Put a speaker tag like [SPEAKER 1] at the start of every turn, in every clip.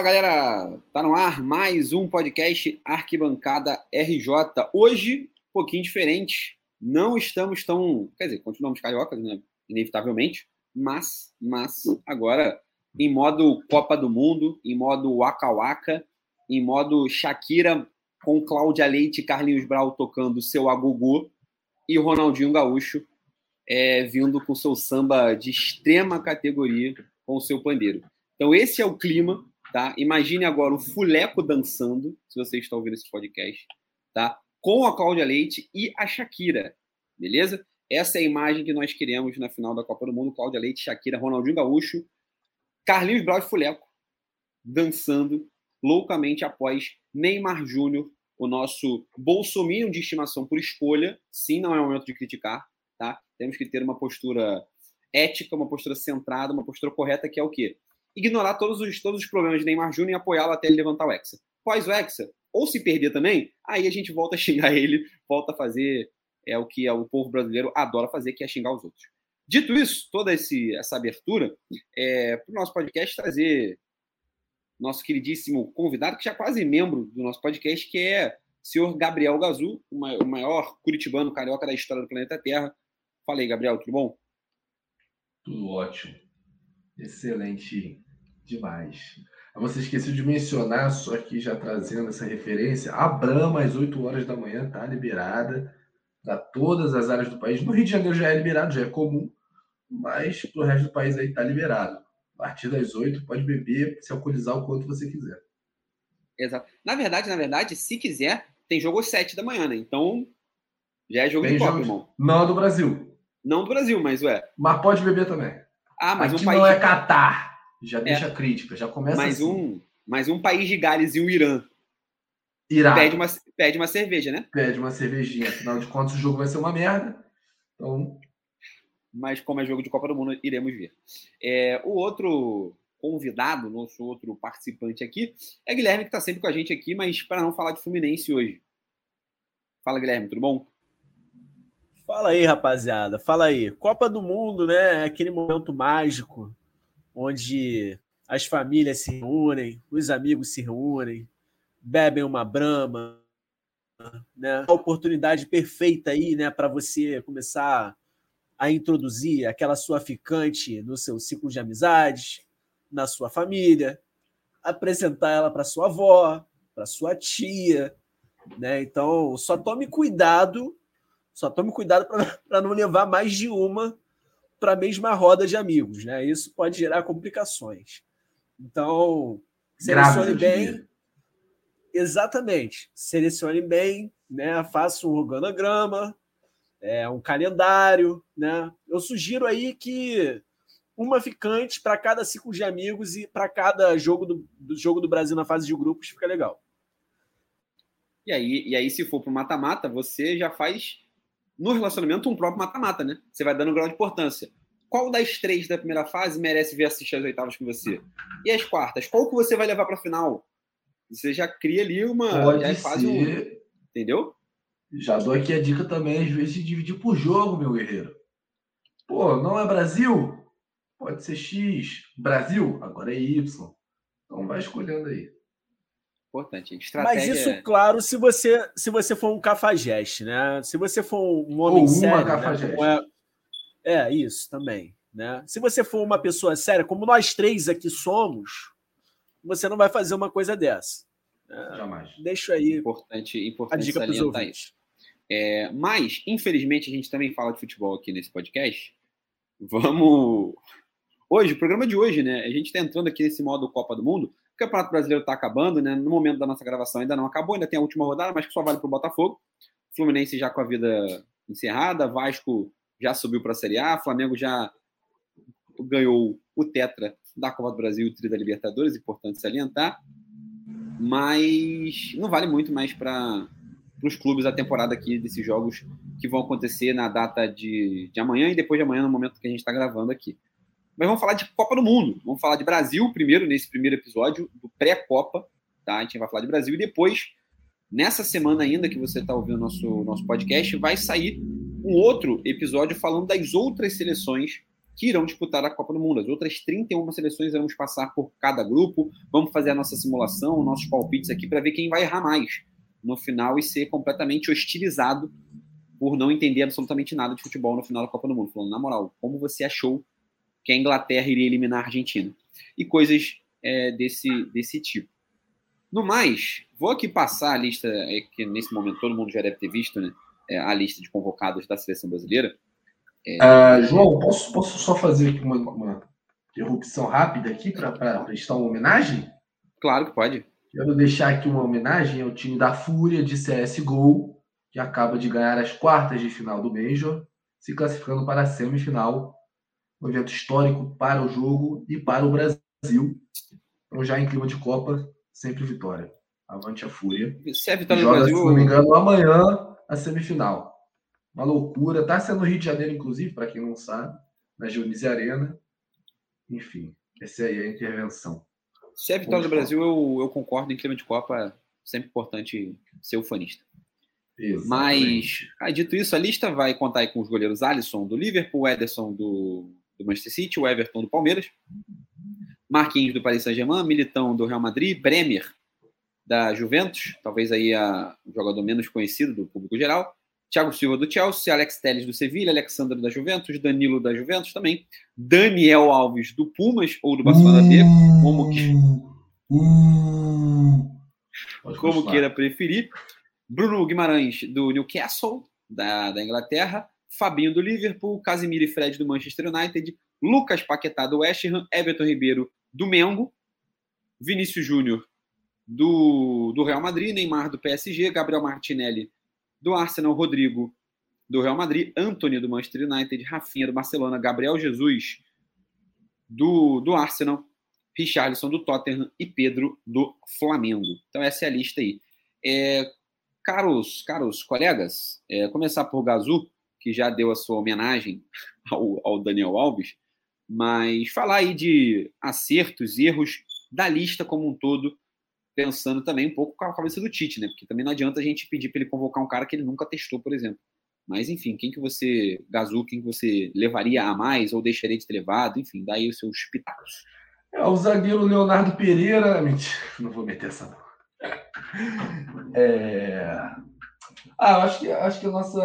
[SPEAKER 1] Fala galera, tá no ar mais um podcast Arquibancada RJ. Hoje, um pouquinho diferente. Não estamos tão. Quer dizer, continuamos cariocas, né? Inevitavelmente. Mas, mas, agora em modo Copa do Mundo, em modo Waka Waka, em modo Shakira com Cláudia Leite e Carlinhos Brau tocando seu agugu e Ronaldinho Gaúcho é, vindo com seu samba de extrema categoria com o seu pandeiro. Então, esse é o clima tá? Imagine agora o Fuleco dançando, se você está ouvindo esse podcast, tá? Com a Cláudia Leite e a Shakira, beleza? Essa é a imagem que nós queremos na final da Copa do Mundo: Cláudia Leite, Shakira, Ronaldinho Gaúcho, Carlinhos Brau e Fuleco dançando loucamente após Neymar Júnior, o nosso bolsominion de estimação por escolha. Sim, não é momento de criticar, tá? Temos que ter uma postura ética, uma postura centrada, uma postura correta, que é o quê? Ignorar todos os, todos os problemas de Neymar Júnior e apoiá-lo até ele levantar o Hexa. Pós o Hexa, ou se perder também, aí a gente volta a xingar ele, volta a fazer é o que o povo brasileiro adora fazer, que é xingar os outros. Dito isso, toda esse, essa abertura, é, para o nosso podcast trazer nosso queridíssimo convidado, que já é quase membro do nosso podcast, que é o senhor Gabriel Gazu, o maior curitibano carioca da história do planeta Terra. Fala aí, Gabriel, tudo bom?
[SPEAKER 2] Tudo ótimo. Excelente demais. Você esqueceu de mencionar, só que já trazendo essa referência, a Brahma às 8 horas da manhã está liberada para todas as áreas do país. No Rio de Janeiro já é liberado, já é comum, mas para o resto do país aí está liberado. A partir das 8 pode beber, se alcoolizar o quanto você quiser.
[SPEAKER 1] Exato. Na verdade, na verdade, se quiser, tem jogo às 7 da manhã, né? Então já é jogo
[SPEAKER 2] tem
[SPEAKER 1] de Copa, irmão.
[SPEAKER 2] Não do Brasil.
[SPEAKER 1] Não do Brasil, mas ué.
[SPEAKER 2] Mas pode beber também.
[SPEAKER 1] Ah, mas
[SPEAKER 2] Aqui
[SPEAKER 1] um país.
[SPEAKER 2] não é Catar. Já é. deixa crítica, já começa
[SPEAKER 1] mais
[SPEAKER 2] assim.
[SPEAKER 1] um, mais um país de Gales e o Irã.
[SPEAKER 2] Irá.
[SPEAKER 1] Pede uma, pede uma cerveja, né?
[SPEAKER 2] Pede uma cervejinha. Afinal de contas, o jogo vai ser uma merda. Então.
[SPEAKER 1] Mas como é jogo de Copa do Mundo, iremos ver. É, o outro convidado, nosso outro participante aqui, é Guilherme, que está sempre com a gente aqui, mas para não falar de Fluminense hoje. Fala, Guilherme, tudo bom?
[SPEAKER 3] Fala aí, rapaziada. Fala aí. Copa do Mundo, né? Aquele momento mágico onde as famílias se reúnem, os amigos se reúnem, bebem uma brama, né? A oportunidade perfeita aí, né, para você começar a introduzir aquela sua ficante no seu ciclo de amizades, na sua família, apresentar ela para sua avó, para sua tia, né? Então, só tome cuidado só tome cuidado para não levar mais de uma para a mesma roda de amigos, né? Isso pode gerar complicações. Então, selecione bem. Exatamente. Selecione bem, né? Faça um organograma, é, um calendário, né? Eu sugiro aí que uma ficante para cada ciclo de amigos e para cada jogo do, do, jogo do Brasil na fase de grupos fica legal.
[SPEAKER 1] E aí, e aí se for para o mata-mata, você já faz no relacionamento um próprio mata-mata, né? Você vai dando um grau de importância. Qual das três da primeira fase merece ver assistir as oitavas com você? E as quartas? Qual que você vai levar para a final? Você já cria ali uma.
[SPEAKER 2] Pode
[SPEAKER 1] já
[SPEAKER 2] faz
[SPEAKER 1] um, entendeu?
[SPEAKER 2] Já dou aqui a dica também, às vezes, de dividir por jogo, meu guerreiro. Pô, não é Brasil? Pode ser X. Brasil? Agora é Y. Então vai escolhendo aí.
[SPEAKER 1] Importante. Estratégia...
[SPEAKER 3] Mas isso, claro, se você, se você for um cafajeste, né? Se você for um homem
[SPEAKER 2] Ou
[SPEAKER 3] sério. Né? É, é, isso também. Né? Se você for uma pessoa séria, como nós três aqui somos, você não vai fazer uma coisa dessa.
[SPEAKER 2] Né? Jamais.
[SPEAKER 1] Deixa aí importante, importante a dica para os ouvintes. É, mas, infelizmente, a gente também fala de futebol aqui nesse podcast. Vamos. Hoje, o programa de hoje, né? A gente está entrando aqui nesse modo Copa do Mundo. Campeonato Brasileiro está acabando, né? No momento da nossa gravação ainda não acabou, ainda tem a última rodada, mas que só vale para o Botafogo. Fluminense já com a vida encerrada, Vasco já subiu para a Série A, Flamengo já ganhou o Tetra da Copa do Brasil e o Tri da Libertadores, importante salientar. Mas não vale muito mais para os clubes a temporada aqui desses jogos que vão acontecer na data de, de amanhã e depois de amanhã, no momento que a gente está gravando aqui. Mas vamos falar de Copa do Mundo. Vamos falar de Brasil primeiro, nesse primeiro episódio, do pré-Copa. Tá? A gente vai falar de Brasil. E depois, nessa semana ainda que você está ouvindo nosso, nosso podcast, vai sair um outro episódio falando das outras seleções que irão disputar a Copa do Mundo. As outras 31 seleções vamos passar por cada grupo, vamos fazer a nossa simulação, nossos palpites aqui para ver quem vai errar mais no final e ser completamente hostilizado por não entender absolutamente nada de futebol no final da Copa do Mundo. Falando, na moral, como você achou que a Inglaterra iria eliminar a Argentina? E coisas é, desse, desse tipo. No mais, vou aqui passar a lista, é, que nesse momento todo mundo já deve ter visto, né? É, a lista de convocados da seleção brasileira.
[SPEAKER 2] É... Uh, João, posso, posso só fazer aqui uma, uma interrupção rápida aqui para prestar uma homenagem?
[SPEAKER 1] Claro que pode.
[SPEAKER 2] Quero deixar aqui uma homenagem ao time da Fúria de CSGO, que acaba de ganhar as quartas de final do Major, se classificando para a semifinal. Um evento histórico para o jogo e para o Brasil. Então, já em clima de Copa, sempre vitória. Avante a Fúria.
[SPEAKER 1] Se é vitória
[SPEAKER 2] Joga,
[SPEAKER 1] do Brasil.
[SPEAKER 2] Se não me engano, amanhã a semifinal. Uma loucura. Tá sendo Rio de Janeiro, inclusive, para quem não sabe, na Dionísio Arena. Enfim, essa aí é a intervenção.
[SPEAKER 1] Se é vitória do Brasil, eu, eu concordo em clima de Copa. Sempre importante ser ufanista. Exatamente. Mas, ah, dito isso, a lista vai contar com os goleiros Alisson do Liverpool, Ederson do, do Manchester City, o Everton do Palmeiras, Marquinhos do Paris Saint-Germain, Militão do Real Madrid, Bremer da Juventus, talvez aí a, o jogador menos conhecido do público geral, Thiago Silva do Chelsea, Alex Telles do Sevilha, Alexandre da Juventus, Danilo da Juventus também, Daniel Alves do Pumas ou do Barcelona B, como, que... como queira preferir, Bruno Guimarães do Newcastle, da, da Inglaterra, Fabinho do Liverpool, Casimiro e Fred do Manchester United, Lucas Paquetá do West Ham, Everton Ribeiro do Mengo, Vinícius Júnior do, do Real Madrid, Neymar do PSG, Gabriel Martinelli do Arsenal, Rodrigo do Real Madrid, Anthony do Manchester United, Rafinha do Barcelona, Gabriel Jesus do, do Arsenal, Richarlison do Tottenham e Pedro do Flamengo. Então essa é a lista aí. É, caros, caros colegas, é, começar por Gazu, que já deu a sua homenagem ao, ao Daniel Alves, mas falar aí de acertos, erros da lista como um todo, pensando também um pouco com a cabeça do Tite, né? Porque também não adianta a gente pedir para ele convocar um cara que ele nunca testou, por exemplo. Mas, enfim, quem que você, Gazu, quem que você levaria a mais ou deixaria de ter levado? Enfim, daí os seus pitacos.
[SPEAKER 2] É, o zagueiro Leonardo Pereira. Mentira, não vou meter essa, não. É... Ah, eu acho que, acho que a nossa.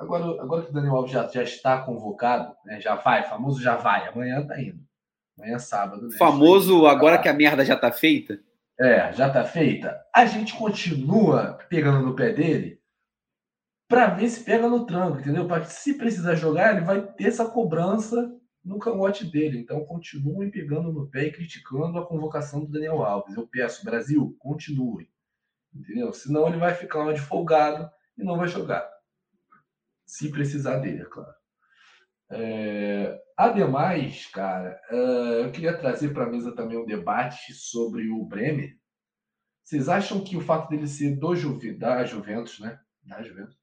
[SPEAKER 2] Agora, agora que o Daniel Alves já, já está convocado, né? já vai, famoso já vai, amanhã tá indo. Amanhã é sábado. Né?
[SPEAKER 1] Famoso agora que a merda já tá feita?
[SPEAKER 2] É, já tá feita. A gente continua pegando no pé dele para ver se pega no tranco, entendeu? Para se precisar jogar, ele vai ter essa cobrança no cangote dele. Então, continuem pegando no pé e criticando a convocação do Daniel Alves. Eu peço, Brasil, continue. Entendeu? Senão ele vai ficar de folgado e não vai jogar. Se precisar dele, é claro. É... Ademais, cara, é... eu queria trazer para a mesa também um debate sobre o Bremer. Vocês acham que o fato dele ser do Juve, da Juventus, né? Da Juventus,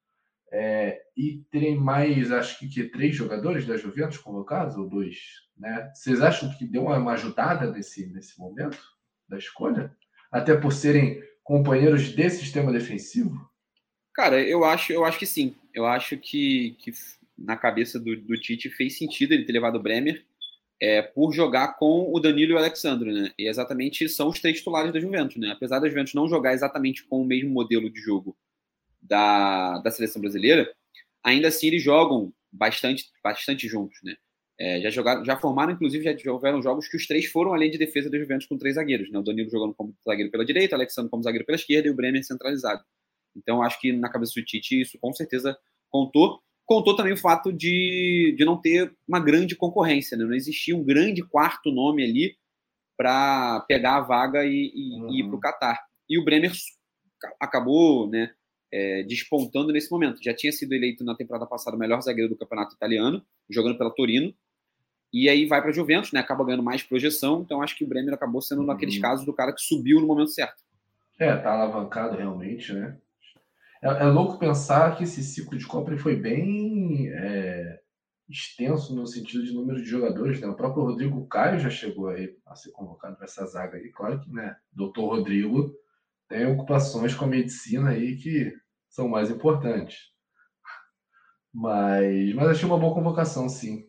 [SPEAKER 2] é, e terem mais, acho que, que, três jogadores da Juventus convocados, ou dois, né? Vocês acham que deu uma, uma ajudada nesse, nesse momento da escolha? Até por serem companheiros de sistema defensivo?
[SPEAKER 1] Cara, eu acho, eu acho que sim. Eu acho que, que na cabeça do, do Tite fez sentido ele ter levado o Bremer é, por jogar com o Danilo e o Alexandre, né? E exatamente são os três titulares da Juventus, né? Apesar da Juventus não jogar exatamente com o mesmo modelo de jogo da, da seleção brasileira, ainda assim eles jogam bastante, bastante juntos, né? É, já jogaram, já formaram, inclusive, já houveram jogos que os três foram além de defesa da Juventus com três zagueiros, né? O Danilo jogando como zagueiro pela direita, o Alexandre como zagueiro pela esquerda e o Bremer centralizado. Então, acho que na cabeça do Tite isso com certeza contou. Contou também o fato de, de não ter uma grande concorrência, né? Não existia um grande quarto nome ali para pegar a vaga e, e, uhum. e ir para o Catar. E o Bremer acabou, né? é, despontando nesse momento. Já tinha sido eleito na temporada passada o melhor zagueiro do campeonato italiano, jogando pela Torino. E aí vai para a Juventus, né? Acaba ganhando mais projeção. Então acho que o Bremer acabou sendo um daqueles uhum. casos do cara que subiu no momento certo.
[SPEAKER 2] É, tá alavancado realmente, né? É, é louco pensar que esse ciclo de Copa foi bem é, extenso no sentido de número de jogadores. Né? O próprio Rodrigo Caio já chegou aí a ser convocado para essa zaga aí. Claro que, né? Doutor Rodrigo tem ocupações com a medicina aí que são mais importantes. Mas, mas achei uma boa convocação, sim.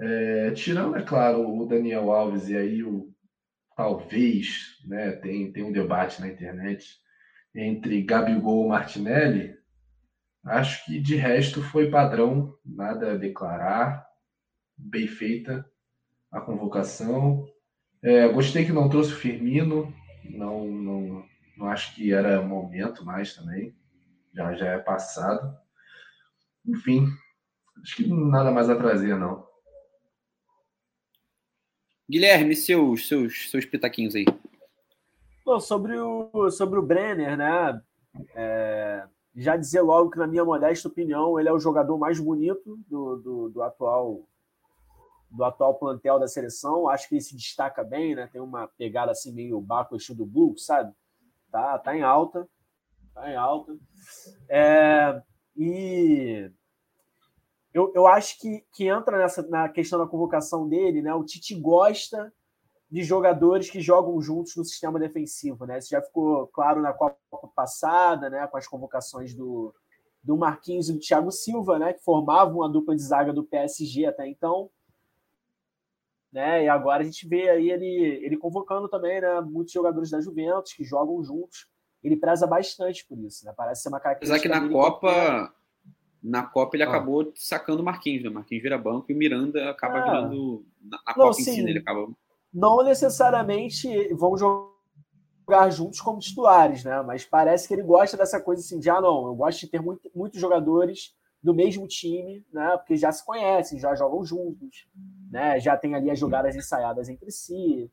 [SPEAKER 2] É, tirando, é claro, o Daniel Alves e aí o talvez, né, tem, tem um debate na internet entre Gabigol e Martinelli, acho que de resto foi padrão, nada a declarar, bem feita a convocação. É, gostei que não trouxe o Firmino, não, não, não acho que era momento mais também, já, já é passado. Enfim, acho que nada mais a trazer, não.
[SPEAKER 1] Guilherme, seus, seus, seus pitaquinhos aí.
[SPEAKER 3] Bom, sobre o, sobre o Brenner, né? É, já dizer logo que, na minha modesta opinião, ele é o jogador mais bonito do, do, do atual do atual plantel da seleção. Acho que ele se destaca bem, né? Tem uma pegada assim meio Baco do Blue, sabe? Tá, tá em alta. Tá em alta. É, e eu, eu acho que, que entra nessa na questão da convocação dele, né? O Tite gosta de jogadores que jogam juntos no sistema defensivo, né? Isso já ficou claro na Copa passada, né? Com as convocações do, do Marquinhos e do Thiago Silva, né? Que formavam a dupla de zaga do PSG até então. Né? E agora a gente vê aí ele, ele convocando também, né? Muitos jogadores da Juventus que jogam juntos. Ele preza bastante por isso, né? Parece ser uma característica.
[SPEAKER 1] Apesar que na Copa, na Copa ele ah. acabou sacando o Marquinhos, né? Marquinhos vira banco e o Miranda acaba é. virando. Na, na Não, Copa sim, em si, né? ele acaba.
[SPEAKER 3] Não necessariamente vão jogar juntos como titulares, né? Mas parece que ele gosta dessa coisa assim, de ah, não, eu gosto de ter muito, muitos jogadores do mesmo time, né? Porque já se conhecem, já jogam juntos, né? Já tem ali as jogadas ensaiadas entre si.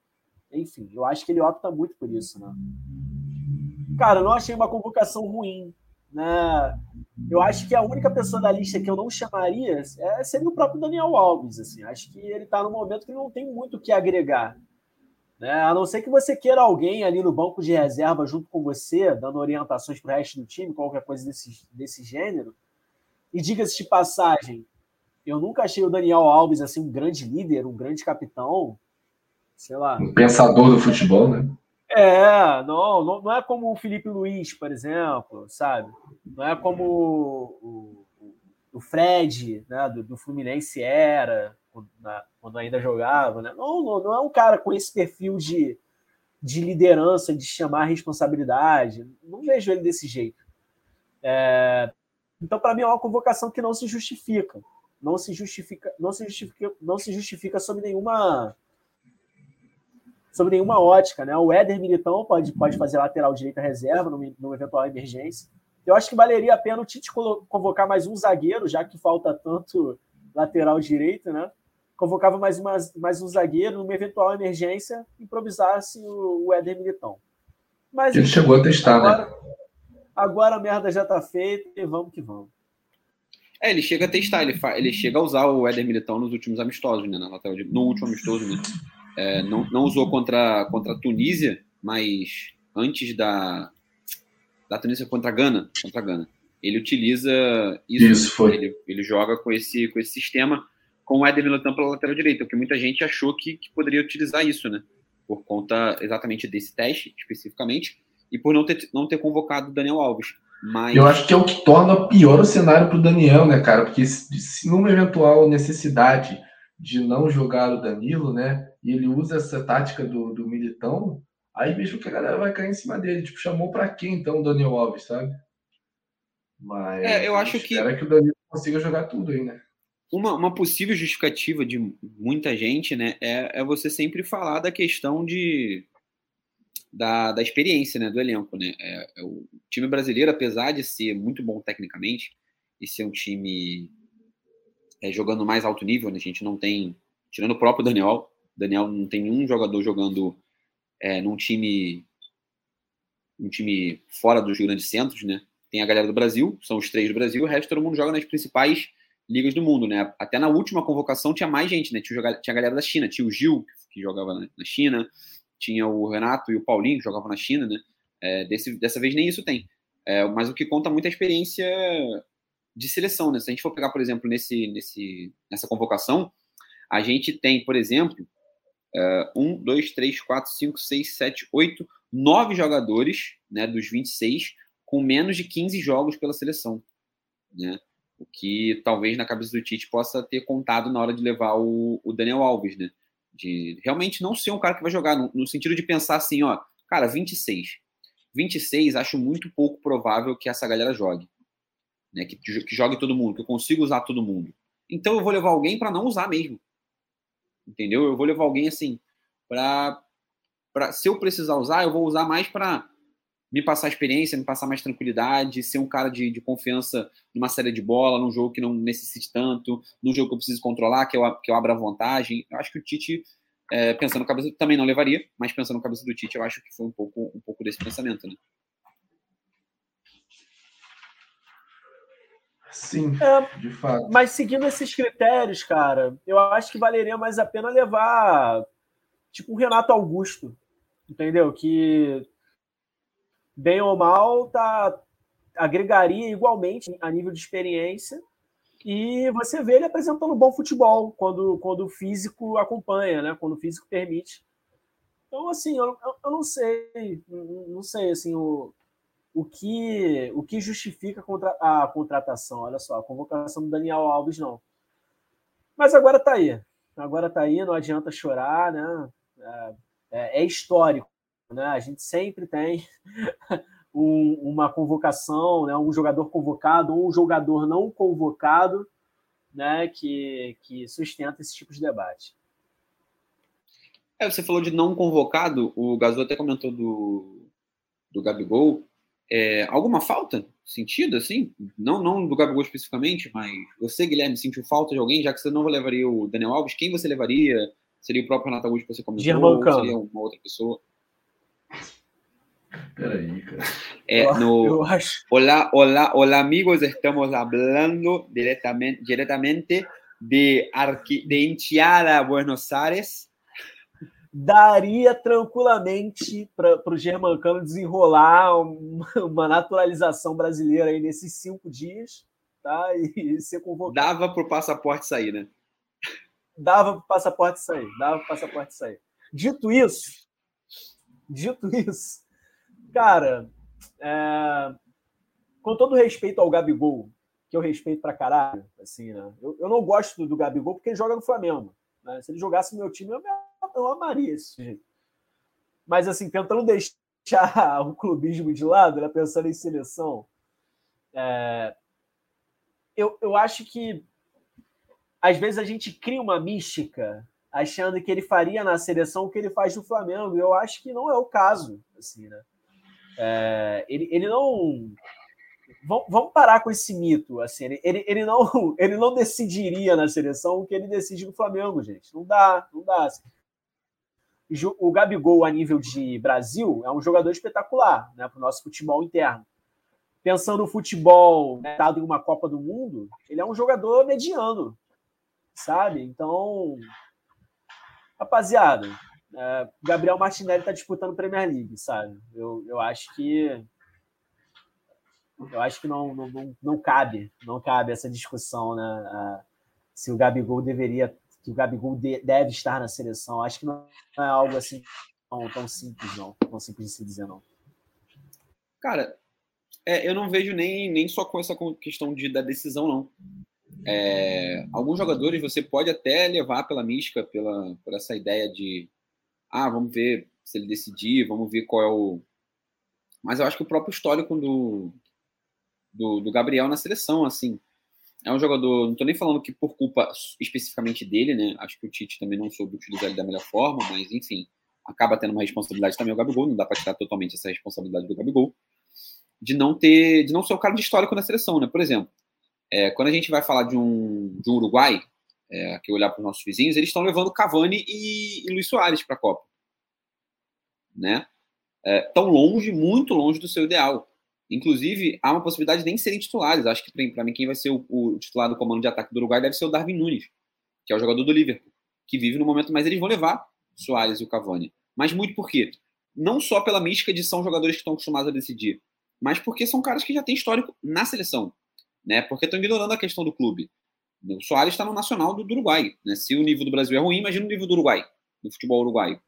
[SPEAKER 3] Enfim, eu acho que ele opta muito por isso, né? Cara, eu não achei uma convocação ruim, né? Eu acho que a única pessoa da lista que eu não chamaria é, seria o próprio Daniel Alves. Assim. Acho que ele está no momento que não tem muito o que agregar. Né? A não ser que você queira alguém ali no banco de reserva junto com você, dando orientações para o resto do time, qualquer coisa desse, desse gênero. E diga-se de passagem, eu nunca achei o Daniel Alves assim um grande líder, um grande capitão. Sei lá.
[SPEAKER 2] Um pensador do futebol, né?
[SPEAKER 3] É, não, não, não é como o Felipe Luiz, por exemplo, sabe? Não é como o, o, o Fred, né, do, do, Fluminense era, na, quando ainda jogava, né? Não, não, não é um cara com esse perfil de, de liderança, de chamar responsabilidade. Não vejo ele desse jeito. É, então, para mim, é uma convocação que não se justifica. Não se justifica, não se justifica, não se justifica sob nenhuma sobre nenhuma ótica, né? O Éder Militão pode, pode fazer lateral direita reserva numa, numa eventual emergência. Eu acho que valeria a pena o Tite convocar mais um zagueiro, já que falta tanto lateral direito, né? Convocava mais, uma, mais um zagueiro numa eventual emergência, improvisasse o, o Éder Militão.
[SPEAKER 2] Mas, Ele chegou a testar,
[SPEAKER 3] agora,
[SPEAKER 2] né?
[SPEAKER 3] Agora a merda já tá feita e vamos que vamos.
[SPEAKER 1] É, ele chega a testar, ele, fa... ele chega a usar o Éder Militão nos últimos amistosos, né? No último amistoso, né? É, não, não usou contra, contra a Tunísia, mas antes da, da Tunísia contra a Gana, contra a Gana. Ele utiliza isso,
[SPEAKER 2] isso foi.
[SPEAKER 1] Ele, ele joga com esse, com esse sistema com o Éder Militão pela lateral direita, porque muita gente achou que, que poderia utilizar isso, né? Por conta exatamente desse teste, especificamente, e por não ter, não ter convocado o Daniel Alves. Mas...
[SPEAKER 2] Eu acho que é o que torna pior o cenário para o Daniel, né, cara? Porque se, se numa eventual necessidade de não jogar o Danilo, né? E ele usa essa tática do, do militão, aí vejo que a galera vai cair em cima dele. Tipo, chamou para quem então o Daniel Alves, sabe? Mas
[SPEAKER 1] é, eu acho que.
[SPEAKER 2] Espera que o Danilo consiga jogar tudo aí, né?
[SPEAKER 1] Uma, uma possível justificativa de muita gente, né, é, é você sempre falar da questão de da, da experiência, né, do elenco, né? É, é o time brasileiro, apesar de ser muito bom tecnicamente e ser um time é, jogando mais alto nível, né? A gente não tem, tirando o próprio Daniel, Daniel não tem nenhum jogador jogando é, num time um time fora dos grandes centros, né? Tem a galera do Brasil, são os três do Brasil, o resto todo mundo joga nas principais ligas do mundo, né? Até na última convocação tinha mais gente, né? Tinha, tinha a galera da China, tinha o Gil, que jogava na China, tinha o Renato e o Paulinho, que jogavam na China, né? É, desse, dessa vez nem isso tem. É, mas o que conta muito é a experiência de seleção, né? Se a gente for pegar, por exemplo, nesse, nesse, nessa convocação, a gente tem, por exemplo, uh, um, dois, três, quatro, cinco, seis, sete, oito, nove jogadores, né, dos 26, com menos de 15 jogos pela seleção, né? O que talvez na cabeça do Tite possa ter contado na hora de levar o, o Daniel Alves, né? De realmente não ser um cara que vai jogar, no, no sentido de pensar assim, ó, cara, 26. 26, acho muito pouco provável que essa galera jogue. Né? Que, que jogue todo mundo, que eu consiga usar todo mundo. Então eu vou levar alguém para não usar mesmo. Entendeu? Eu vou levar alguém assim, para. Se eu precisar usar, eu vou usar mais para me passar experiência, me passar mais tranquilidade, ser um cara de, de confiança numa série de bola, num jogo que não necessite tanto, num jogo que eu preciso controlar, que eu, que eu abra vantagem. Eu acho que o Tite, é, pensando na cabeça, também não levaria, mas pensando na cabeça do Tite, eu acho que foi um pouco, um pouco desse pensamento, né?
[SPEAKER 2] Sim, é, de fato.
[SPEAKER 3] Mas seguindo esses critérios, cara, eu acho que valeria mais a pena levar tipo o Renato Augusto, entendeu? Que bem ou mal, tá, agregaria igualmente a nível de experiência. E você vê ele apresentando bom futebol quando, quando o físico acompanha, né? quando o físico permite. Então, assim, eu, eu não sei, não sei assim, o, o, que, o que justifica a contratação. Olha só, a convocação do Daniel Alves, não. Mas agora tá aí. Agora tá aí, não adianta chorar, né? É, é, é histórico né? A gente sempre tem um, uma convocação, né? um jogador convocado ou um jogador não convocado né? que, que sustenta esse tipo de debate.
[SPEAKER 1] É, você falou de não convocado, o Gasol até comentou do, do Gabigol. É, alguma falta? Sentido, assim? Não, não do Gabigol especificamente, mas você, Guilherme, sentiu falta de alguém, já que você não levaria o Daniel Alves, quem você levaria? Seria o próprio Renato Augusto que você comentou?
[SPEAKER 3] Germancano.
[SPEAKER 1] Seria uma outra pessoa?
[SPEAKER 2] Peraí, cara.
[SPEAKER 1] Eh, no, hola, hola, hola amigos, estamos hablando directamente, directamente de, Arqui, de Enchiada, Buenos Aires.
[SPEAKER 3] Daria tranquilamente para o Germancano desenrolar uma, uma, naturalização brasileira aí nesses cinco dias, tá? E ser convocado.
[SPEAKER 1] Dava para o passaporte sair, né?
[SPEAKER 3] Dava para o passaporte sair, dava para o passaporte sair. Dito isso, dito isso, Cara, é... com todo respeito ao Gabigol, que eu respeito pra caralho, assim, né? Eu, eu não gosto do Gabigol porque ele joga no Flamengo. Né? Se ele jogasse no meu time, eu, eu amaria esse jeito. Mas, assim, tentando deixar o clubismo de lado, né? pensando em seleção, é... eu, eu acho que às vezes a gente cria uma mística achando que ele faria na seleção o que ele faz no Flamengo. Eu acho que não é o caso, assim, né? É, ele, ele não. Vamos parar com esse mito. Assim, ele, ele, ele, não, ele não decidiria na seleção o que ele decide no Flamengo, gente. Não dá, não dá. Assim. O Gabigol, a nível de Brasil, é um jogador espetacular né, para o nosso futebol interno. Pensando no futebol né, dado em uma Copa do Mundo, ele é um jogador mediano, sabe? Então, rapaziada, é, Gabriel Martinelli está disputando Premier League, sabe? Eu, eu acho que eu acho que não, não, não cabe, não cabe essa discussão, né? se o Gabigol deveria, que o Gabigol de, deve estar na seleção. Acho que não é algo assim tão, tão simples, não, tão simples de se dizer, não.
[SPEAKER 1] Cara, é, eu não vejo nem, nem só com essa questão de, da decisão, não. É, alguns jogadores você pode até levar pela mística, pela, por essa ideia de ah, vamos ver se ele decidir, vamos ver qual é o. Mas eu acho que o próprio histórico do, do, do Gabriel na seleção, assim, é um jogador, não estou nem falando que por culpa especificamente dele, né? Acho que o Tite também não soube utilizar ele da melhor forma, mas enfim, acaba tendo uma responsabilidade também o Gabigol, não dá para tirar totalmente essa responsabilidade do Gabigol, de não ter, de não ser o cara de histórico na seleção, né? Por exemplo, é, quando a gente vai falar de um, de um Uruguai, é, que olhar para os nossos vizinhos, eles estão levando Cavani e, e Luiz Soares para a Copa. Né? É, tão longe, muito longe do seu ideal. Inclusive, há uma possibilidade de nem serem titulares. Acho que, para mim, quem vai ser o, o, titular do comando de ataque do Uruguai deve ser o Darwin Nunes, que é o jogador do Liverpool, que vive no momento, mas eles vão levar Soares e o Cavani. Mas muito por quê? Não só pela mística de são jogadores que estão acostumados a decidir, mas porque são caras que já têm histórico na seleção. Né? Porque estão ignorando a questão do clube. O Soares está no Nacional do, do Uruguai. Né? Se o nível do Brasil é ruim, imagina o nível do Uruguai, do futebol uruguaio.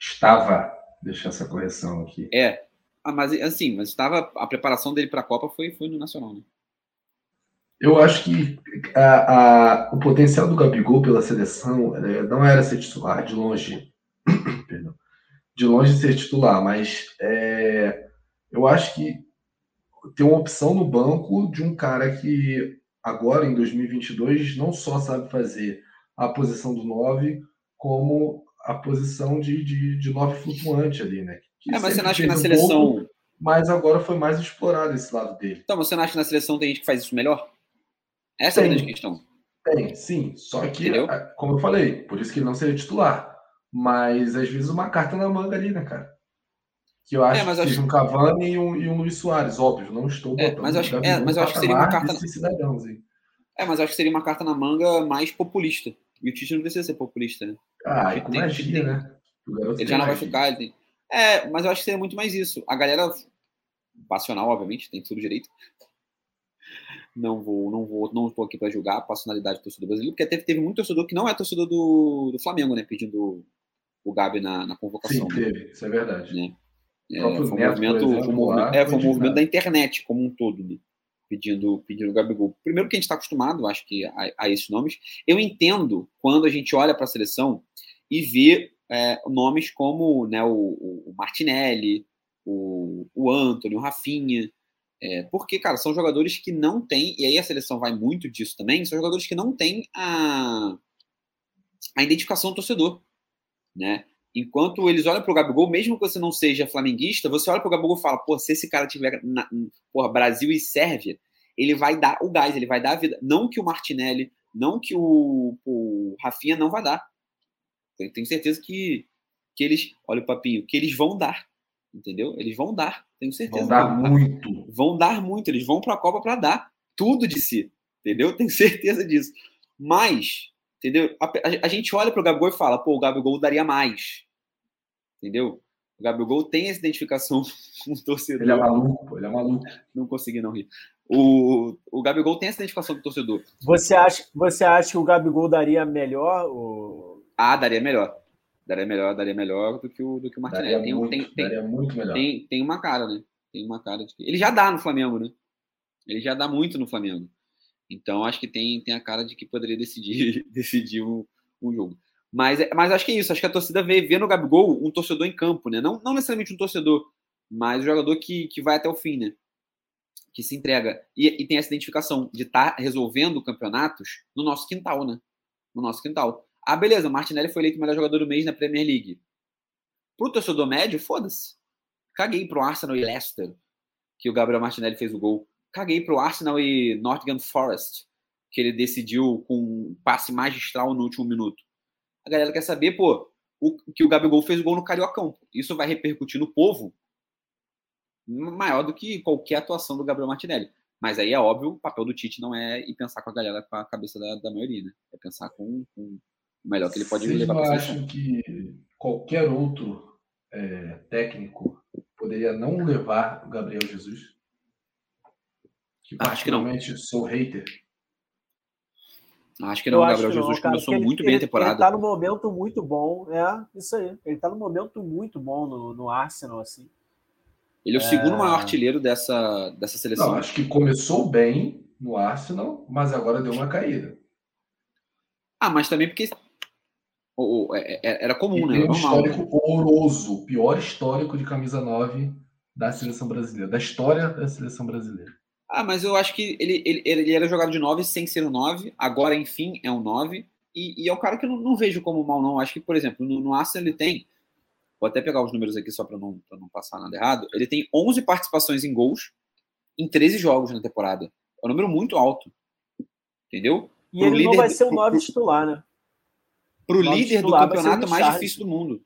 [SPEAKER 2] Estava, deixa essa correção aqui.
[SPEAKER 1] É, ah, mas assim, mas estava a preparação dele para a Copa foi, foi no Nacional, né?
[SPEAKER 2] Eu acho que a, a, o potencial do Gabigol pela seleção é, não era ser titular, de longe. Perdão. De longe ser titular, mas é, eu acho que tem uma opção no banco de um cara que agora, em 2022, não só sabe fazer a posição do 9, como a posição de, de, de 9 flutuante ali, né?
[SPEAKER 1] Que é, mas você não acha que na seleção. Pouco,
[SPEAKER 2] mas agora foi mais explorado esse lado dele.
[SPEAKER 1] Então, você não acha que na seleção tem gente que faz isso melhor? Essa tem, é a grande questão.
[SPEAKER 2] Tem, sim. Só que, Entendeu? como eu falei, por isso que ele não seria titular. Mas às vezes uma carta na manga ali, né, cara? Que eu acho é, que seja acho... um Cavani e um, e um Luiz Soares, óbvio. Não estou
[SPEAKER 1] é, botando. É, mas, acho, é, mas eu acho que seria uma carta. Cidadãos, aí. É, mas acho que seria uma carta na manga mais populista. E o Tite não precisa ser populista, né?
[SPEAKER 2] Ah, e com magia, né?
[SPEAKER 1] Ele já não vai ficar. Ele tem... É, mas eu acho que seria muito mais isso. A galera passional, obviamente, tem tudo direito. Não vou, não vou, não estou aqui para julgar a passionalidade do torcedor brasileiro, porque teve, teve muito torcedor que não é torcedor do, do Flamengo, né? Pedindo o Gabi na, na convocação.
[SPEAKER 2] Sim, teve, isso é verdade.
[SPEAKER 1] Né? É, foi um movimento, exemplo, um movimento, é, foi um movimento da internet como um todo, né? pedindo, pedindo o Gabigol. Primeiro que a gente está acostumado, acho que, a, a, esses nomes. Eu entendo quando a gente olha para a seleção e vê é, nomes como né, o, o Martinelli, o, o Anthony, o Rafinha, é, porque, cara, são jogadores que não têm, e aí a seleção vai muito disso também, são jogadores que não têm a, a identificação do torcedor, né? Enquanto eles olham para o Gabigol, mesmo que você não seja flamenguista, você olha para o Gabigol e fala, pô, se esse cara tiver na, porra, Brasil e Sérvia, ele vai dar o gás, ele vai dar a vida. Não que o Martinelli, não que o, o Rafinha não vai dar. Eu tenho certeza que, que eles, olha o papinho, que eles vão dar. Entendeu? Eles vão dar, tenho certeza.
[SPEAKER 2] Vão dar vão muito.
[SPEAKER 1] Dar. Vão dar muito, eles vão para a Copa para dar tudo de si. Entendeu? Tenho certeza disso. Mas, entendeu? A, a, a gente olha para o Gabigol e fala, pô, o Gabigol daria mais. Entendeu? O Gabigol tem essa identificação com o torcedor.
[SPEAKER 2] Ele é maluco, pô, ele é maluco.
[SPEAKER 1] Não consegui não rir. O, o Gabigol tem essa identificação do torcedor.
[SPEAKER 3] Você acha, você acha que o Gabigol daria melhor? Ou...
[SPEAKER 1] Ah, daria melhor. Daria melhor, daria melhor do que o, do que o Martinelli.
[SPEAKER 2] Daria, tem, muito, tem, daria tem, muito melhor.
[SPEAKER 1] Tem, tem uma cara, né? Tem uma cara de que. Ele já dá no Flamengo, né? Ele já dá muito no Flamengo. Então acho que tem, tem a cara de que poderia decidir, decidir um, um jogo. Mas, mas acho que é isso. Acho que a torcida vê, vê no Gabigol um torcedor em campo, né? Não, não necessariamente um torcedor, mas um jogador que, que vai até o fim, né? que se entrega e, e tem essa identificação de estar tá resolvendo campeonatos no nosso quintal, né? No nosso quintal. Ah, beleza, Martinelli foi eleito o melhor jogador do mês na Premier League. Pro torcedor médio, foda-se. Caguei pro Arsenal e Leicester, que o Gabriel Martinelli fez o gol. Caguei pro Arsenal e Nottingham Forest, que ele decidiu com um passe magistral no último minuto. A galera quer saber, pô, o, que o Gabigol fez o gol no Cariocão. Isso vai repercutir no povo maior do que qualquer atuação do Gabriel Martinelli. Mas aí é óbvio, o papel do Tite não é ir pensar com a galera com a cabeça da, da maioria, né? É pensar com, com o melhor que ele pode
[SPEAKER 2] Vocês
[SPEAKER 1] levar
[SPEAKER 2] para a acham que qualquer outro é, técnico poderia não levar o Gabriel Jesus? Que
[SPEAKER 1] Acho que não.
[SPEAKER 2] sou hater.
[SPEAKER 1] Acho que não, o Gabriel Jesus não, começou muito ele, bem a temporada.
[SPEAKER 3] Ele tá no momento muito bom, é isso aí. Ele tá no momento muito bom no, no Arsenal, assim.
[SPEAKER 1] Ele é o segundo maior é. artilheiro dessa, dessa seleção. Não,
[SPEAKER 2] acho que começou bem no Arsenal, mas agora deu uma caída.
[SPEAKER 1] Ah, mas também porque é, era comum, e
[SPEAKER 2] né? Um histórico horroroso, o pior histórico de camisa 9 da seleção brasileira, da história da seleção brasileira.
[SPEAKER 1] Ah, mas eu acho que ele, ele, ele era jogado de 9 sem ser um 9, agora, enfim, é um 9. E, e é o cara que eu não, não, vejo como mal, não. Acho que, por exemplo, no, no Arsenal ele tem Vou até pegar os números aqui só para não, não passar nada errado. Ele tem 11 participações em gols em 13 jogos na temporada. É um número muito alto. Entendeu?
[SPEAKER 3] E pro ele líder, não vai ser o 9 titular, né?
[SPEAKER 1] Para o líder do campeonato mais difícil do mundo.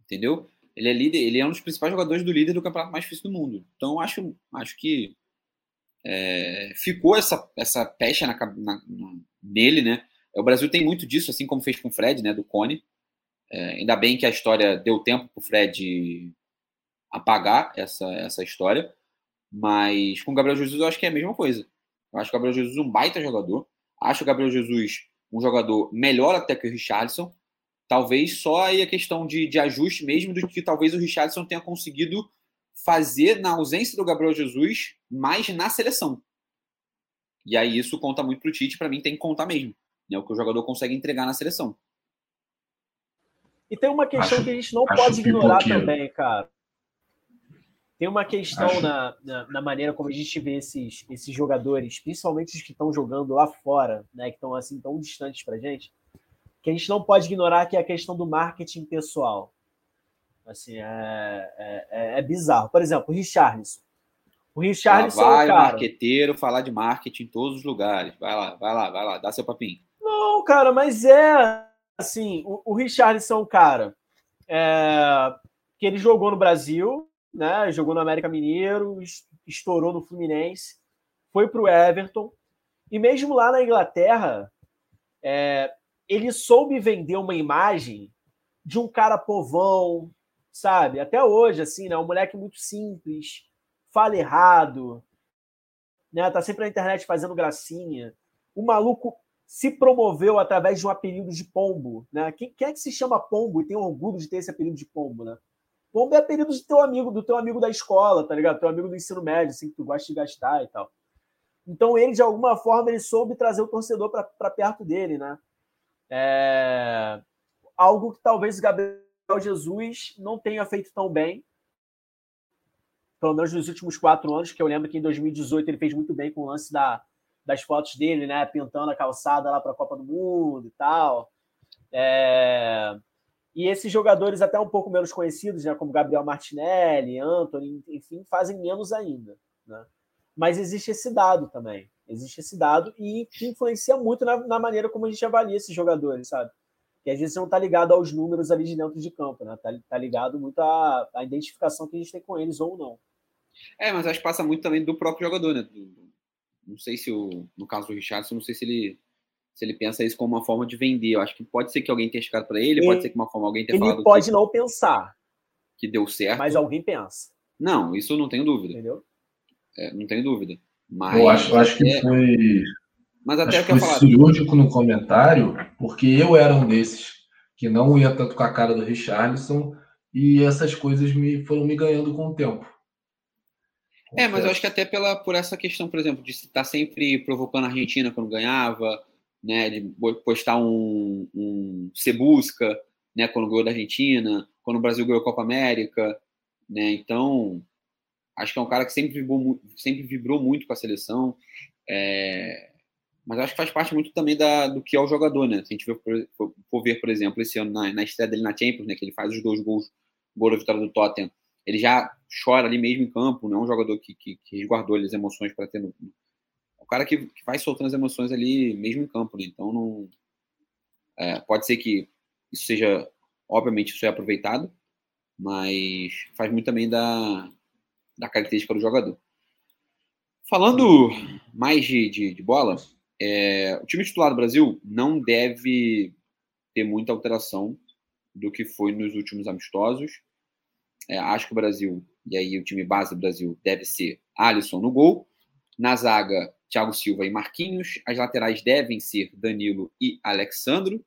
[SPEAKER 1] Entendeu? Ele é líder, ele é um dos principais jogadores do líder do campeonato mais difícil do mundo. Então acho, acho que é, ficou essa, essa pecha na, na, na, nele, né? O Brasil tem muito disso, assim como fez com o Fred, né? Do Cone. É, ainda bem que a história deu tempo para o Fred apagar essa, essa história. Mas com o Gabriel Jesus eu acho que é a mesma coisa. Eu acho o Gabriel Jesus um baita jogador. Acho o Gabriel Jesus um jogador melhor até que o Richardson. Talvez só aí a questão de, de ajuste mesmo do que talvez o Richardson tenha conseguido fazer na ausência do Gabriel Jesus mais na seleção. E aí isso conta muito pro Tite, para mim tem que contar mesmo. Né? O que o jogador consegue entregar na seleção.
[SPEAKER 3] E tem uma questão acho, que a gente não pode ignorar também, cara. Tem uma questão na, na, na, maneira como a gente vê esses, esses jogadores, principalmente os que estão jogando lá fora, né, que estão assim tão distantes pra gente, que a gente não pode ignorar que é a questão do marketing pessoal. Assim, é, é, é, é bizarro. Por exemplo, o Richarlison. O Richarlison.
[SPEAKER 1] Lá vai, é cara... marqueteiro, falar de marketing em todos os lugares. Vai lá, vai lá, vai lá, dá seu papinho.
[SPEAKER 3] Não, cara, mas é assim, o, o Richarlison, cara, é, que ele jogou no Brasil, né? Jogou no América Mineiro, estourou no Fluminense, foi para o Everton e mesmo lá na Inglaterra, é, ele soube vender uma imagem de um cara povão, sabe? Até hoje, assim, né? Um moleque muito simples, fala errado, né? Tá sempre na internet fazendo gracinha. O maluco se promoveu através de um apelido de pombo, né? Quem, quem é que se chama pombo e tem orgulho de ter esse apelido de pombo, né? Pombo é apelido do teu amigo, do teu amigo da escola, tá ligado? Teu amigo do ensino médio, assim, que tu gosta de gastar e tal. Então ele, de alguma forma, ele soube trazer o torcedor para perto dele, né? É... Algo que talvez o Gabriel Jesus não tenha feito tão bem, pelo menos nos últimos quatro anos, que eu lembro que em 2018 ele fez muito bem com o lance da, das fotos dele, né, pintando a calçada lá para a Copa do Mundo e tal. É... E esses jogadores até um pouco menos conhecidos, né, como Gabriel Martinelli, Anthony, enfim, fazem menos ainda, né? Mas existe esse dado também, existe esse dado e que influencia muito na, na maneira como a gente avalia esses jogadores, sabe? que às vezes não está ligado aos números ali de dentro de campo, né? Está tá ligado muito à, à, identificação que a gente tem com eles ou não.
[SPEAKER 1] É, mas acho que passa muito também do próprio jogador, né? Não sei se o, no caso do Richardson, não sei se ele se ele pensa isso como uma forma de vender. Eu acho que pode ser que alguém tenha chegado para ele, ele, pode ser que uma forma alguém tenha
[SPEAKER 3] ele
[SPEAKER 1] falado.
[SPEAKER 3] Ele pode que, não pensar.
[SPEAKER 1] Que deu certo.
[SPEAKER 3] Mas alguém pensa.
[SPEAKER 1] Não, isso eu não tenho dúvida.
[SPEAKER 3] Entendeu?
[SPEAKER 1] É, não tenho dúvida. Mas
[SPEAKER 2] eu acho, eu acho que é... foi mas até Acho que foi cirúrgico no comentário, porque eu era um desses que não ia tanto com a cara do Richarlison e essas coisas me foram me ganhando com o tempo.
[SPEAKER 1] É, mas eu acho que até pela, por essa questão, por exemplo, de estar tá sempre provocando a Argentina quando ganhava, né, de postar um, um se busca, né, quando ganhou da Argentina, quando o Brasil ganhou a Copa América, né, então acho que é um cara que sempre vibrou, sempre vibrou muito com a seleção. É, mas acho que faz parte muito também da, do que é o jogador, né? Se a gente for, for ver, por exemplo, esse ano na, na estreia dele na Champions, né, que ele faz os dois gols, gol da vitória do Tottenham, ele já chora ali mesmo em campo, não é um jogador que, que, que resguardou as emoções para ter no. O cara que, que, vai soltando as emoções ali mesmo em campo, né? Então não. É, pode ser que isso seja. Obviamente, isso é aproveitado, mas faz muito também da, da característica do jogador. Falando mais de, de, de bola, é, o time titular do Brasil não deve ter muita alteração do que foi nos últimos amistosos. É, acho que o Brasil, e aí o time base do Brasil deve ser Alisson no gol. Na zaga, Thiago Silva e Marquinhos. As laterais devem ser Danilo e Alexandro.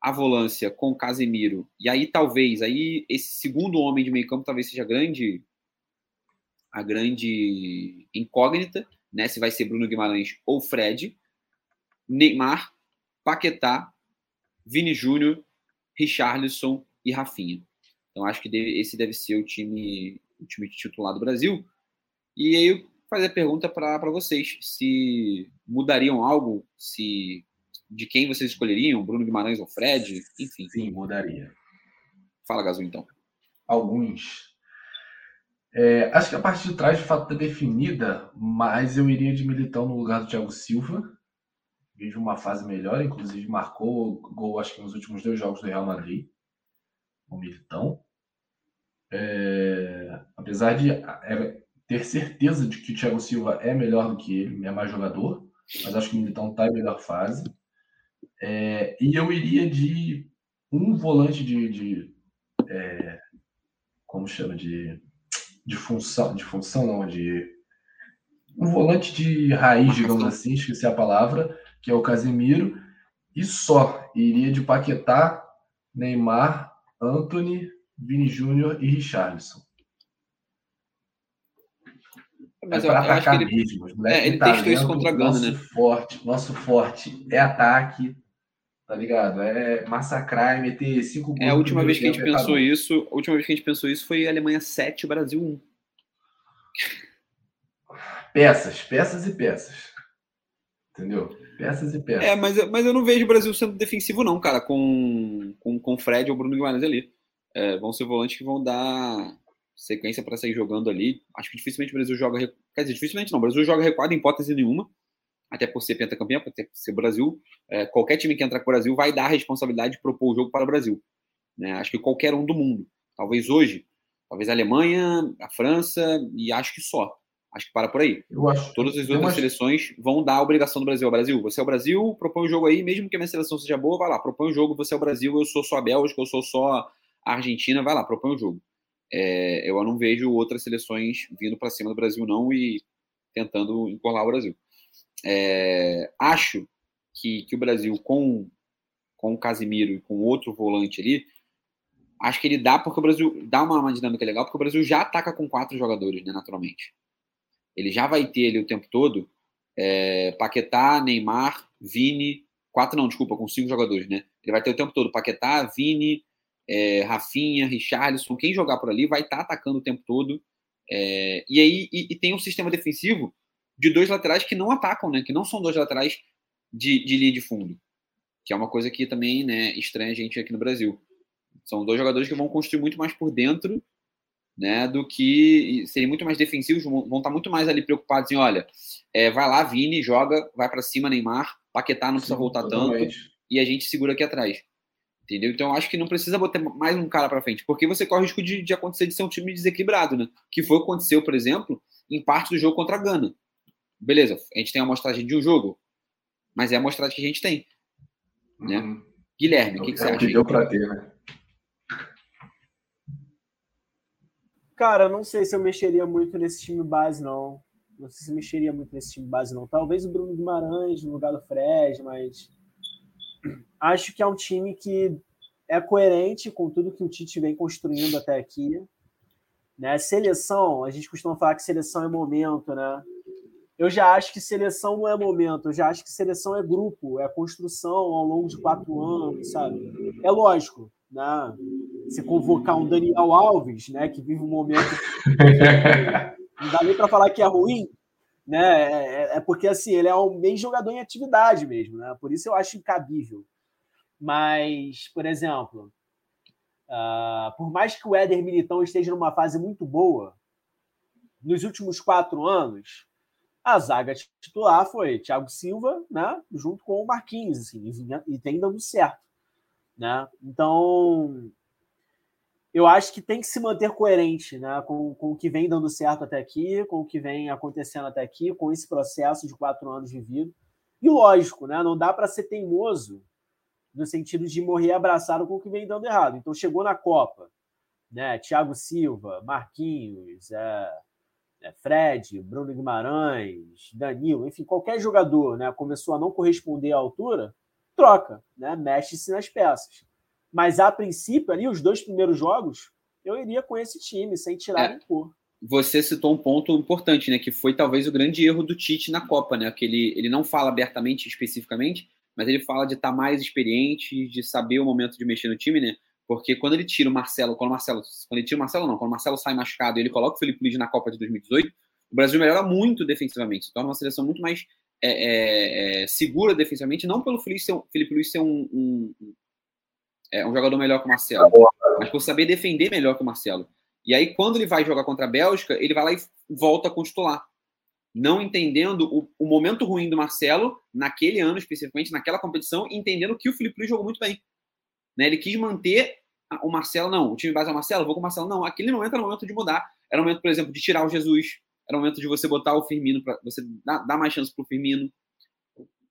[SPEAKER 1] A volância com Casemiro. E aí talvez, aí esse segundo homem de meio campo talvez seja grande a grande incógnita, né? Se vai ser Bruno Guimarães ou Fred. Neymar, Paquetá, Vini Júnior, Richarlison e Rafinha. Então acho que esse deve ser o time, o time titular do Brasil. E aí fazer a pergunta para vocês se mudariam algo, se de quem vocês escolheriam, Bruno Guimarães ou Fred, enfim.
[SPEAKER 2] Sim, mudaria.
[SPEAKER 1] Fala, Gazu, então.
[SPEAKER 2] Alguns. É, acho que a parte de trás de fato está definida, mas eu iria de Militão no lugar do Thiago Silva vive uma fase melhor, inclusive marcou gol, acho que nos últimos dois jogos do Real Madrid, o Militão. É, apesar de é, ter certeza de que o Thiago Silva é melhor do que ele, é mais jogador, mas acho que o Militão está em melhor fase. É, e eu iria de um volante de, de é, como chama de de função, de função não, de um volante de raiz, digamos assim, esqueci a palavra, que é o Casemiro, e só. Iria de Paquetá, Neymar, Anthony, Vini Júnior e Richarlison. Mas é eu, eu acho que ele, mesmo, é,
[SPEAKER 1] ele testou isso contra a Gana,
[SPEAKER 2] né? Forte, nosso forte é ataque, tá ligado? É massacrar e meter cinco
[SPEAKER 1] gols. É, a última vez que a gente pensou isso, a última vez que a gente pensou isso foi Alemanha 7, Brasil 1.
[SPEAKER 2] Peças, peças e peças. Entendeu? Peças e peças.
[SPEAKER 1] É, mas, mas eu não vejo o Brasil sendo defensivo, não, cara, com, com, com Fred ou Bruno Guimarães ali. É, vão ser volantes que vão dar sequência para sair jogando ali. Acho que dificilmente o Brasil joga. Quer dizer, dificilmente não. O Brasil joga recuado em hipótese nenhuma. Até por ser pentacampeão, até por ser Brasil. É, qualquer time que entrar com o Brasil vai dar a responsabilidade de propor o jogo para o Brasil. Né? Acho que qualquer um do mundo. Talvez hoje, talvez a Alemanha, a França, e acho que só. Acho que para por aí.
[SPEAKER 2] Eu acho.
[SPEAKER 1] Todas as outras seleções vão dar a obrigação do Brasil. ao Brasil, você é o Brasil, propõe o jogo aí, mesmo que a minha seleção seja boa, vai lá, propõe o jogo, você é o Brasil, eu sou só a Bélgica, eu sou só a Argentina, vai lá, propõe o jogo. É, eu não vejo outras seleções vindo para cima do Brasil, não, e tentando encurrar o Brasil. É, acho que, que o Brasil, com, com o Casimiro e com outro volante ali, acho que ele dá, porque o Brasil dá uma, uma dinâmica legal, porque o Brasil já ataca com quatro jogadores, né, naturalmente. Ele já vai ter ali o tempo todo é, Paquetá, Neymar, Vini, quatro não, desculpa, com cinco jogadores, né? Ele vai ter o tempo todo Paquetá, Vini, é, Rafinha, Richarlison, quem jogar por ali vai estar tá atacando o tempo todo. É, e aí e, e, tem um sistema defensivo de dois laterais que não atacam, né? Que não são dois laterais de, de linha de fundo, que é uma coisa que também né, estranha a gente aqui no Brasil. São dois jogadores que vão construir muito mais por dentro, né? Do que serem muito mais defensivos, vão estar muito mais ali preocupados em, olha, é, vai lá, Vini, joga, vai para cima, Neymar, Paquetá não precisa Sim, voltar totalmente. tanto e a gente segura aqui atrás. Entendeu? Então acho que não precisa botar mais um cara para frente, porque você corre o risco de, de, acontecer de ser um time desequilibrado, né? Que foi o que aconteceu, por exemplo, em parte do jogo contra a Gana. Beleza, a gente tem a amostragem de um jogo, mas é a amostragem que a gente tem. Né? Uhum. Guilherme, o que, que, você é acha?
[SPEAKER 2] Deu para ter, né?
[SPEAKER 3] Cara, não sei se eu mexeria muito nesse time base, não. Não sei se mexeria muito nesse time base, não. Talvez o Bruno Guimarães no lugar do Fred, mas acho que é um time que é coerente com tudo que o Tite vem construindo até aqui. Né? Seleção, a gente costuma falar que seleção é momento, né? Eu já acho que seleção não é momento, eu já acho que seleção é grupo, é construção ao longo de quatro anos, sabe? É lógico, né? Se convocar um Daniel Alves, né, que vive um momento. não dá nem para falar que é ruim, né? É, é, é, porque assim, ele é um bem jogador em atividade mesmo, né? Por isso eu acho incabível. Mas, por exemplo, uh, por mais que o Éder Militão esteja numa fase muito boa, nos últimos quatro anos, a zaga titular foi Thiago Silva, né? Junto com o Marquinhos, assim, e, tem dando certo, né? Então, eu acho que tem que se manter coerente né, com, com o que vem dando certo até aqui, com o que vem acontecendo até aqui, com esse processo de quatro anos vivido. E lógico, né, não dá para ser teimoso no sentido de morrer abraçado com o que vem dando errado. Então chegou na Copa, né, Thiago Silva, Marquinhos, é, é, Fred, Bruno Guimarães, Danilo, enfim, qualquer jogador né, começou a não corresponder à altura, troca, né, mexe-se nas peças. Mas a princípio, ali, os dois primeiros jogos, eu iria com esse time, sem tirar é. nem pôr.
[SPEAKER 1] Você citou um ponto importante, né? Que foi talvez o grande erro do Tite na Copa, né? Que ele, ele não fala abertamente, especificamente, mas ele fala de estar tá mais experiente, de saber o momento de mexer no time, né? Porque quando ele tira o Marcelo, quando o Marcelo, quando ele tira o Marcelo, não, quando o Marcelo sai machucado e ele coloca o Felipe Luiz na Copa de 2018, o Brasil melhora muito defensivamente, se torna uma seleção muito mais é, é, é, segura defensivamente, não pelo Felipe, ser Felipe Luiz ser um, um, é um jogador melhor que o Marcelo, mas por saber defender melhor que o Marcelo. E aí, quando ele vai jogar contra a Bélgica, ele vai lá e volta com o titular. Não entendendo o, o, momento ruim do Marcelo, naquele ano especificamente, naquela competição, entendendo que o Felipe Luiz jogou muito bem. Né? Ele quis manter o Marcelo, não, o time base é o Marcelo, vou com o Marcelo. Não, aquele momento era o momento de mudar. Era o momento, por exemplo, de tirar o Jesus. Era o momento de você botar o Firmino, para você dar, dar mais chance para o Firmino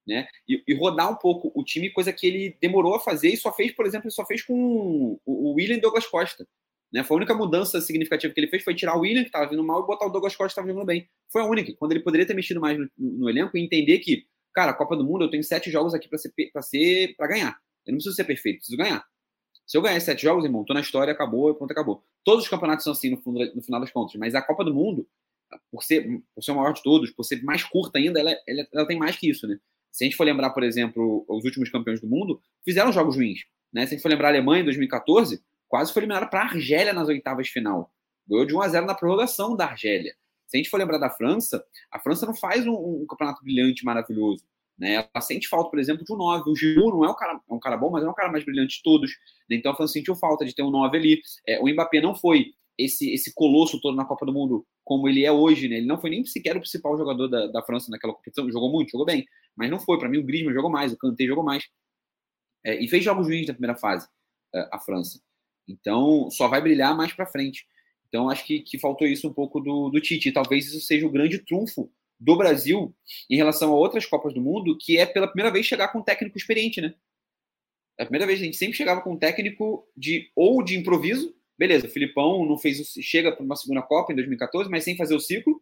[SPEAKER 1] né? E, e, rodar um pouco o time, coisa que ele demorou a fazer e só fez, por exemplo, só fez com o, William Douglas Costa. Né? Foi a única mudança significativa que ele fez foi tirar o William, que estava vindo mal, e botar o Douglas Costa, que estava vindo bem. Foi a única. Quando ele poderia ter mexido mais no, no elenco e entender que, cara, a Copa do Mundo, eu tenho sete jogos aqui para ser para ser para ganhar. Eu não preciso ser perfeito, preciso ganhar. Se eu ganhar sete jogos, irmão, tô na história, acabou, pronto, acabou. Todos os campeonatos são assim no, no final das contas, mas a Copa do Mundo por ser, por ser o maior de todos, por ser mais curta ainda, ela, ela, ela tem mais que isso, né? Se a gente for lembrar, por exemplo, os últimos campeões do mundo, fizeram jogos ruins. Né? Se a gente for lembrar a Alemanha em 2014, quase foi eliminada para a Argélia nas oitavas de final. Ganhou de 1 a 0 na prorrogação da Argélia. Se a gente for lembrar da França, a França não faz um, um campeonato brilhante, maravilhoso. Né? Ela sente falta, por exemplo, de um 9. O Giroud não é um cara, é um cara bom, mas é um cara mais brilhante de todos. Então a França sentiu falta de ter um 9 ali. É, o Mbappé não foi esse, esse colosso todo na Copa do Mundo como ele é hoje, né? Ele não foi nem sequer o principal jogador da, da França naquela competição. Jogou muito, jogou bem, mas não foi. Para mim, o Griezmann jogou mais, o Kanté jogou mais. É, e fez jogos ruins na primeira fase, é, a França. Então, só vai brilhar mais para frente. Então, acho que, que faltou isso um pouco do, do Tite. E talvez isso seja o grande trunfo do Brasil em relação a outras Copas do Mundo, que é pela primeira vez chegar com um técnico experiente, né? É a primeira vez a gente sempre chegava com um técnico de ou de improviso, beleza, o Filipão não fez o, chega para uma segunda Copa em 2014, mas sem fazer o ciclo,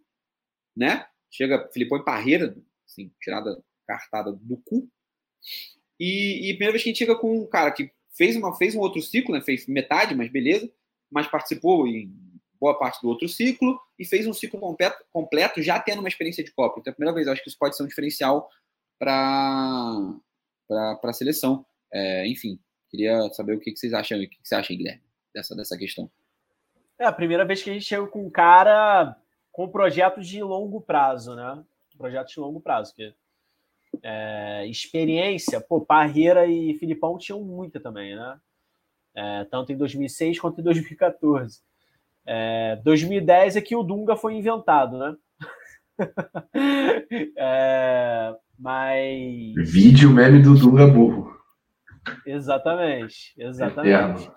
[SPEAKER 1] né? Chega Filipão em parreira, assim, tirada cartada do cu. E, e primeira vez que a gente chega com um cara que fez uma fez um outro ciclo, né? Fez metade, mas beleza, mas participou em boa parte do outro ciclo e fez um ciclo completo, completo já tendo uma experiência de Copa. Então, é a primeira vez, acho que isso pode ser um diferencial para a seleção. É, enfim, queria saber o que, que vocês acham, o que, que você acha, Guilherme, dessa, dessa questão.
[SPEAKER 3] É a primeira vez que a gente chega com um cara com projetos de longo prazo, né? Projetos de longo prazo, que é, experiência, pô, Parreira e Filipão tinham muita também, né? É, tanto em 2006 quanto em 2014. É, 2010 é que o Dunga foi inventado, né? é, mas.
[SPEAKER 2] Vídeo meme do Dunga burro.
[SPEAKER 3] Exatamente, exatamente.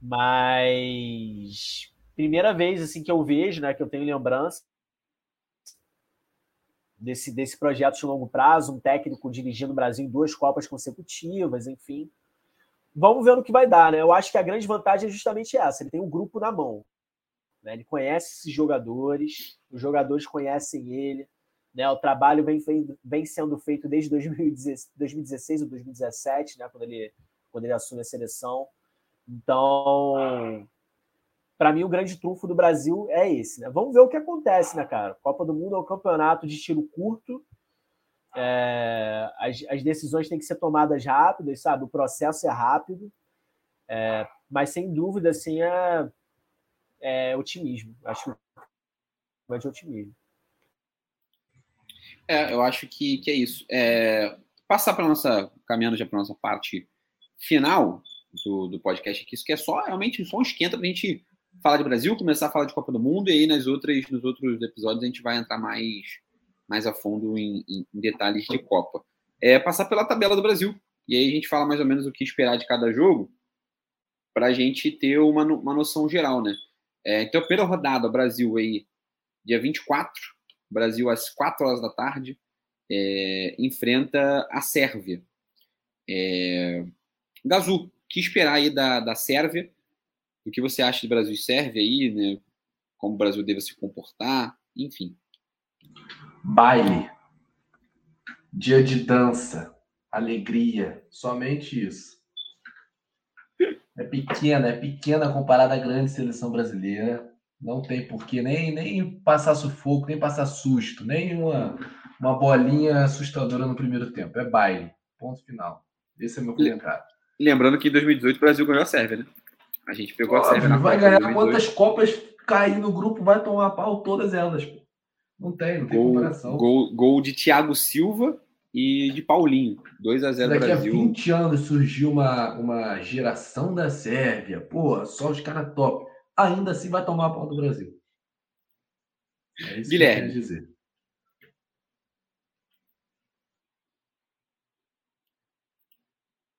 [SPEAKER 3] Mas primeira vez assim que eu vejo, né, que eu tenho lembrança desse, desse projeto de longo prazo, um técnico dirigindo o Brasil em duas Copas consecutivas, enfim. Vamos ver no que vai dar, né? Eu acho que a grande vantagem é justamente essa: ele tem um grupo na mão. Né? Ele conhece esses jogadores, os jogadores conhecem ele. Né? O trabalho vem, vem sendo feito desde 2016 ou 2017, né? quando, ele, quando ele assume a seleção. Então, para mim, o grande trunfo do Brasil é esse. Né? Vamos ver o que acontece, né, cara? Copa do Mundo é um campeonato de tiro curto. É, as, as, decisões têm que ser tomadas rápidas, sabe? O processo é rápido. É, mas, sem dúvida, assim, é, é otimismo. Acho que de otimismo.
[SPEAKER 1] É, eu acho que, que é isso. É, passar para nossa, caminhando já para nossa parte final do, do podcast aqui, isso que é só realmente só um esquenta para a gente falar de Brasil, começar a falar de Copa do Mundo e aí nas outras, nos outros episódios a gente vai entrar mais, mais a fundo em, em, detalhes de Copa. É passar pela tabela do Brasil e aí a gente fala mais ou menos o que esperar de cada jogo para a gente ter uma, uma noção geral, né? É, então, primeira rodada, Brasil aí, dia 24, Brasil às 4 horas da tarde, é, enfrenta a Sérvia. É, Gazu, que esperar aí da, da Sérvia? O que você acha de Brasil e Sérvia aí, né? Como o Brasil deve se comportar, enfim.
[SPEAKER 2] Baile. Dia de dança, alegria, somente isso. É pequena, é pequena comparada à grande seleção brasileira. Não tem porquê nem, nem passar sufoco, nem passar susto, nem uma, uma bolinha assustadora no primeiro tempo. É baile. Ponto final. Esse é meu comentário.
[SPEAKER 1] Lembrando que em 2018 o Brasil ganhou a Sérvia, né? A gente pegou Óbvio, a Sérvia na
[SPEAKER 2] Vai Copa ganhar quantas Copas cair no grupo, vai tomar pau todas elas. Não tem, não tem
[SPEAKER 1] gol,
[SPEAKER 2] comparação.
[SPEAKER 1] Gol, gol de Thiago Silva e de Paulinho. 2 a 0
[SPEAKER 2] Daqui
[SPEAKER 1] Brasil.
[SPEAKER 2] Daqui a 20 anos surgiu uma, uma geração da Sérvia. Pô, só os caras top. Ainda assim vai tomar a pau do Brasil.
[SPEAKER 1] É isso Guilherme. que eu dizer.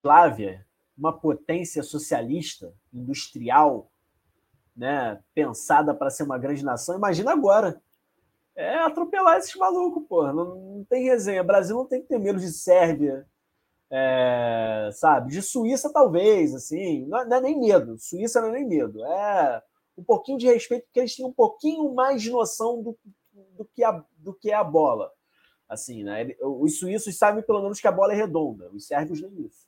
[SPEAKER 3] Flávia, uma potência socialista, industrial, né, pensada para ser uma grande nação. Imagina agora é atropelar esses malucos, pô. Não, não, tem resenha. Brasil não tem que ter medo de Sérvia, é, sabe? De Suíça, talvez, assim. Não, não, é nem medo. Suíça não é nem medo. É um pouquinho de respeito, porque eles têm um pouquinho mais de noção do, do, que, a, do que é a bola. Assim, né? Os suíços sabem pelo menos que a bola é redonda. Os sérvios nem isso.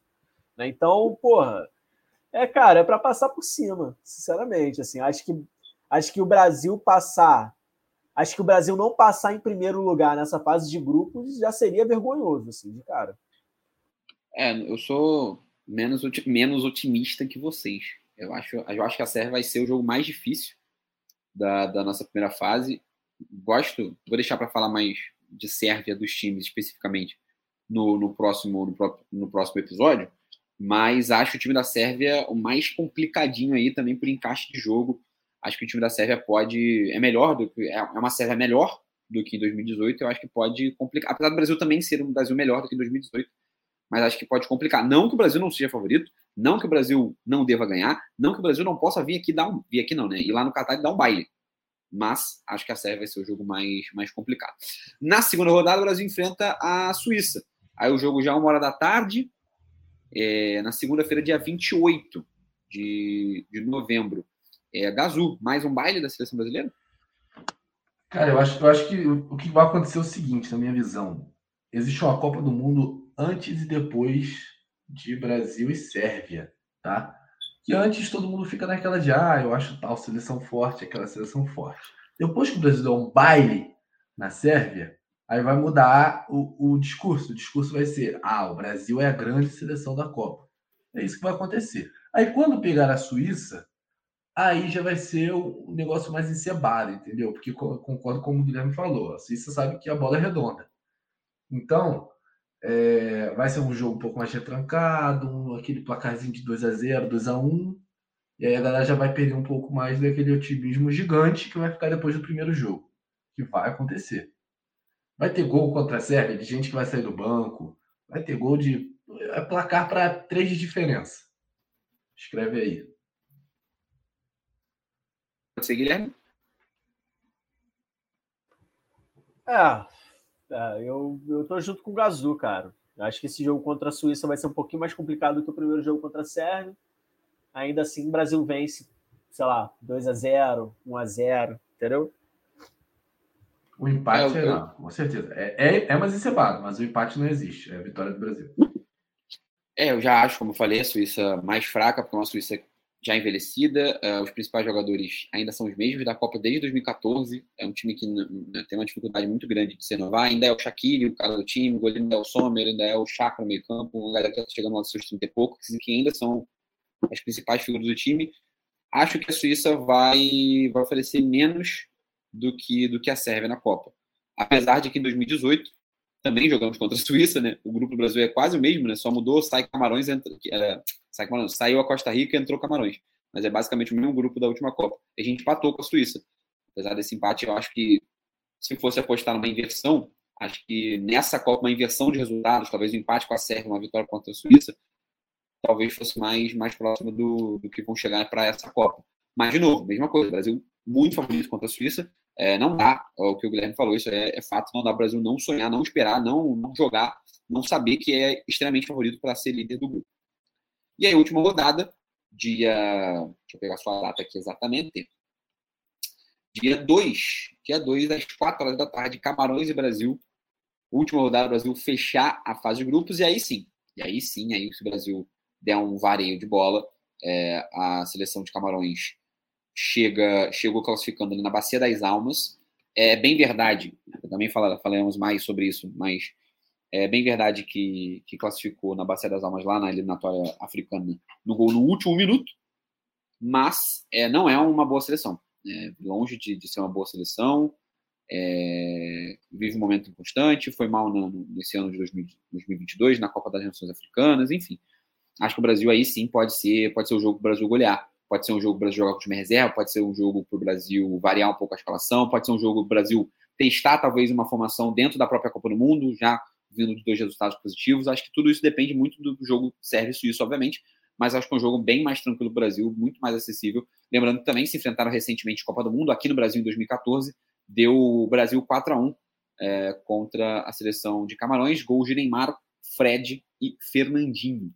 [SPEAKER 3] Né? Então, porra, é, cara, é para passar por cima, sinceramente. Assim, acho que, acho que o Brasil passar acho que o Brasil não passar em primeiro lugar nessa fase de grupos já seria vergonhoso, assim, de cara.
[SPEAKER 1] É, eu sou menos, menos otimista que vocês. Eu acho, eu acho que a Sérvia vai ser o jogo mais difícil da, da nossa primeira fase. Gosto, vou deixar para falar mais de Sérvia dos times especificamente no, no, próximo, no, no próximo episódio, mas acho o time da Sérvia o mais complicadinho aí também por encaixe de jogo. Acho que o time da Sérvia pode. É melhor do que. É, é uma Sérvia melhor do que em 2018. Eu acho que pode complicar. Apesar do Brasil também ser um Brasil melhor do que em 2018, mas acho que pode complicar. Não que o Brasil não seja favorito, não que o Brasil não deva ganhar, não que o Brasil não possa vir aqui dar um. Vir aqui não, né? Ir lá no Qatar e dar um baile. Mas acho que a Sérvia vai ser o jogo mais, mais complicado. Na segunda rodada, o Brasil enfrenta a Suíça. Aí o jogo já é uma hora da tarde, é, na segunda-feira, dia 28 de, de novembro. É, Gazu, mais um baile da seleção brasileira?
[SPEAKER 2] Cara, eu acho, eu acho que o que vai acontecer é o seguinte, na minha visão. Existe uma Copa do Mundo antes e depois de Brasil e Sérvia, tá? Que antes todo mundo fica naquela de, ah, eu acho tal seleção forte, aquela seleção forte. Depois que o Brasil der um baile na Sérvia, aí vai mudar o, o discurso. O discurso vai ser: ah, o Brasil é a grande seleção da Copa. É isso que vai acontecer. Aí quando pegar a Suíça, aí já vai ser um negócio mais encebado, entendeu? Porque concordo com o Guilherme falou, a Suíça sabe que a bola é redonda. Então, é, vai ser um jogo um pouco mais retrancado, um, aquele placarzinho de 2 a 0 2 a 1 e aí a galera já vai perder um pouco mais daquele otimismo gigante que vai ficar depois do primeiro jogo, que vai acontecer. Vai ter gol contra a Sérvia de gente que vai sair do banco. Vai ter gol de. É placar para três de diferença. Escreve aí.
[SPEAKER 1] Você, Guilherme?
[SPEAKER 3] É, é, eu, eu tô junto com o Gazu, cara. Acho que esse jogo contra a Suíça vai ser um pouquinho mais complicado do que o primeiro jogo contra a Sérvia. Ainda assim, o Brasil vence, sei lá, 2 a 0 1 a 0 entendeu?
[SPEAKER 2] O empate, é, não, com certeza. É, é, é mais encebado, mas o empate não existe. É a vitória do Brasil.
[SPEAKER 1] É, eu já acho, como eu falei, a Suíça mais fraca, porque é uma Suíça já envelhecida. Uh, os principais jogadores ainda são os mesmos da Copa desde 2014. É um time que tem uma dificuldade muito grande de se renovar. Ainda é o Shaqiri, o cara do time, o goleiro ainda é o Sommer, ainda é o Chakra no meio campo, a galera que está chegando aos seus 30 e poucos, que ainda são as principais figuras do time. Acho que a Suíça vai, vai oferecer menos do que, do que a Sérvia na Copa. Apesar de que em 2018 também jogamos contra a Suíça, né? O grupo do Brasil é quase o mesmo, né? Só mudou, sai Camarões, entra, é, sai Camarões, saiu a Costa Rica e entrou Camarões. Mas é basicamente o mesmo grupo da última Copa. A gente empatou com a Suíça. Apesar desse empate, eu acho que se fosse apostar numa inversão, acho que nessa Copa, uma inversão de resultados, talvez um empate com a Sérvia, uma vitória contra a Suíça, talvez fosse mais, mais próximo do, do que vão chegar para essa Copa. Mas, de novo, mesma coisa, o Brasil muito favorito contra a Suíça, é, não dá, é o que o Guilherme falou, isso é, é, fato, não dá o Brasil não sonhar, não esperar, não, não jogar, não saber que é extremamente favorito para ser líder do grupo. E aí, última rodada, dia. Deixa eu pegar a sua data aqui exatamente. Dia 2, dia 2, às 4 horas da tarde, Camarões e Brasil. Última rodada, Brasil fechar a fase de grupos, e aí sim, e aí sim, aí se o Brasil der um vareio de bola, é, a seleção de Camarões chega, chegou classificando ali na Bacia das Almas. É bem verdade, também fala, falamos mais sobre isso, mas é bem verdade que, que classificou na Bacia das Almas lá na eliminatória africana no gol no último minuto, mas é, não é uma boa seleção. É, longe de, de, ser uma boa seleção, é, vive um momento inconstante, foi mal no, nesse ano de 2022 na Copa das Nações Africanas, enfim. Acho que o Brasil aí sim pode ser, pode ser o jogo para o Brasil golear. Pode ser um jogo para o jogar com o time reserva, pode ser um jogo para o Brasil variar um pouco a escalação, pode ser um jogo para o Brasil testar talvez uma formação dentro da própria Copa do Mundo, já vindo de dois resultados positivos. Acho que tudo isso depende muito do jogo serve suíço, obviamente, mas acho que é um jogo bem mais tranquilo do Brasil, muito mais acessível. Lembrando que também se enfrentaram recentemente Copa do Mundo, aqui no Brasil em 2014, deu o Brasil 4 a 1 é, contra a seleção de Camarões, gols de Neymar, Fred e Fernandinho.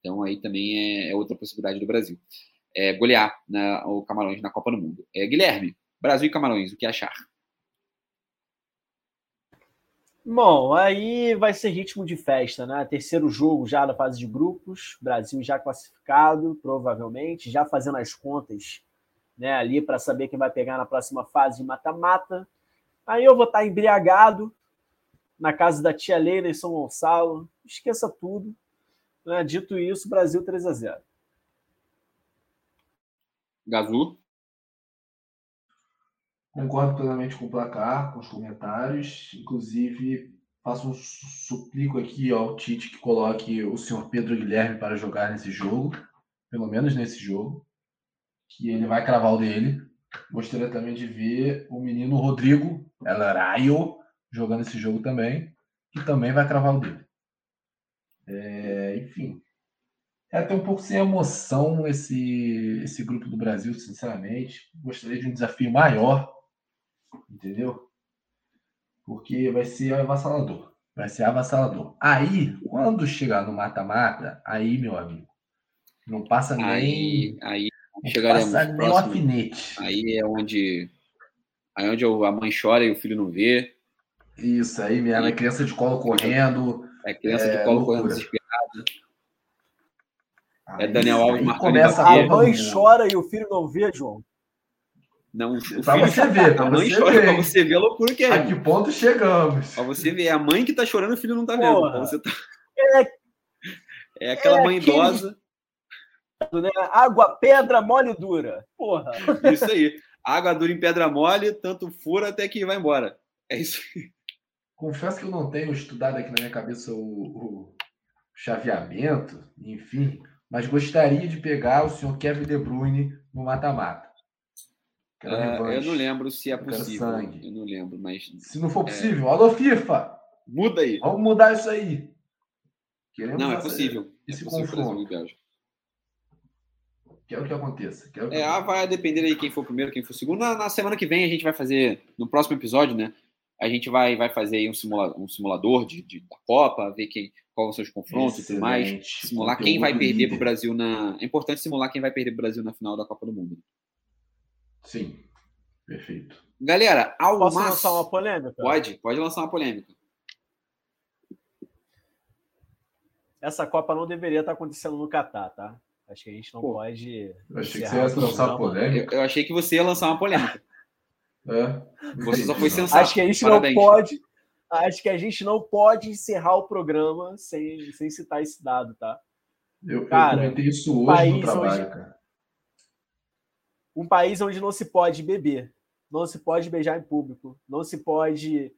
[SPEAKER 1] Então aí também é, é outra possibilidade do Brasil é, golear na, o Camarões na Copa do Mundo. É, Guilherme, Brasil e Camarões, o que achar?
[SPEAKER 3] Bom, aí vai ser ritmo de festa, né? Terceiro jogo já da fase de grupos, Brasil já classificado, provavelmente, já fazendo as contas né, ali para saber quem vai pegar na próxima fase de mata-mata. Aí eu vou estar embriagado na casa da tia Leila em São Gonçalo. Esqueça tudo. Né? Dito isso, Brasil 3 a 0
[SPEAKER 1] Gazu?
[SPEAKER 2] Concordo plenamente com o placar, com os comentários. Inclusive, faço um suplico aqui ao Tite que coloque o senhor Pedro Guilherme para jogar nesse jogo, pelo menos nesse jogo, que ele vai cravar o dele. Gostaria também de ver o menino Rodrigo Elaraio jogando esse jogo também, que também vai cravar o dele. É, enfim, é até um pouco sem emoção esse, esse grupo do Brasil, sinceramente. Gostaria de um desafio maior Entendeu? Porque vai ser avassalador. Vai ser avassalador. Aí, quando chegar no mata-mata, aí, meu amigo, não passa nem.
[SPEAKER 1] Aí, aí chegaremos passa
[SPEAKER 2] nem o alfinete.
[SPEAKER 1] Aí é onde. Aí é onde a mãe chora e o filho não vê.
[SPEAKER 2] Isso, aí mesmo. É criança de colo correndo.
[SPEAKER 1] É criança é, de colo loucura. correndo desesperada. É Daniel Alves
[SPEAKER 3] marcando. Começa a mãe chora e o filho não vê, João.
[SPEAKER 1] Não,
[SPEAKER 2] para você ver,
[SPEAKER 1] a mãe chora, para você ver a loucura que é.
[SPEAKER 2] A que ponto chegamos?
[SPEAKER 1] Para você ver, é a mãe que tá chorando, o filho não tá vendo. Você tá... é, é aquela é mãe aquele... idosa.
[SPEAKER 3] Né? Água, pedra, mole dura. Porra.
[SPEAKER 1] Isso aí. Água dura em pedra mole, tanto fura até que vai embora. É isso aí.
[SPEAKER 2] Confesso que eu não tenho estudado aqui na minha cabeça o, o chaveamento, enfim, mas gostaria de pegar o senhor Kevin De Bruyne no mata-mata.
[SPEAKER 1] Uh, eu não lembro se é possível. Eu não lembro, mas.
[SPEAKER 2] Se não for é. possível, é... alô, FIFA!
[SPEAKER 1] Muda aí.
[SPEAKER 2] Vamos mudar isso aí.
[SPEAKER 1] Queremos não, é possível.
[SPEAKER 2] Esse
[SPEAKER 1] é
[SPEAKER 2] possível confronto. Quero que aconteça. Quero que
[SPEAKER 1] é,
[SPEAKER 2] aconteça.
[SPEAKER 1] vai depender aí quem for primeiro, quem for segundo. Na, na, semana que vem a gente vai fazer, no próximo episódio, né? A gente vai, vai fazer aí um, simula, um simulador de, de, da Copa, ver quem, quais são os confrontos e tudo mais. Simular quem vai perder para o Brasil na. É importante simular quem vai perder para o Brasil na final da Copa do Mundo.
[SPEAKER 2] Sim, perfeito.
[SPEAKER 1] Galera, ao
[SPEAKER 3] Posso lançar uma polêmica?
[SPEAKER 1] Pode, pode lançar uma polêmica.
[SPEAKER 3] Essa Copa não deveria estar acontecendo no Catar, tá? Acho que a gente não Pô, pode.
[SPEAKER 2] Eu achei que você ia lançar uma polêmica.
[SPEAKER 1] Eu, eu, achei que você ia lançar uma polêmica.
[SPEAKER 2] É?
[SPEAKER 1] Você só foi sensato.
[SPEAKER 3] Acho que a gente Parabéns. não pode. Acho que a gente não pode encerrar o programa sem, sem citar esse dado, tá?
[SPEAKER 2] Eu, cara, eu comentei isso hoje no trabalho, hoje, cara
[SPEAKER 3] um país onde não se pode beber, não se pode beijar em público, não se pode,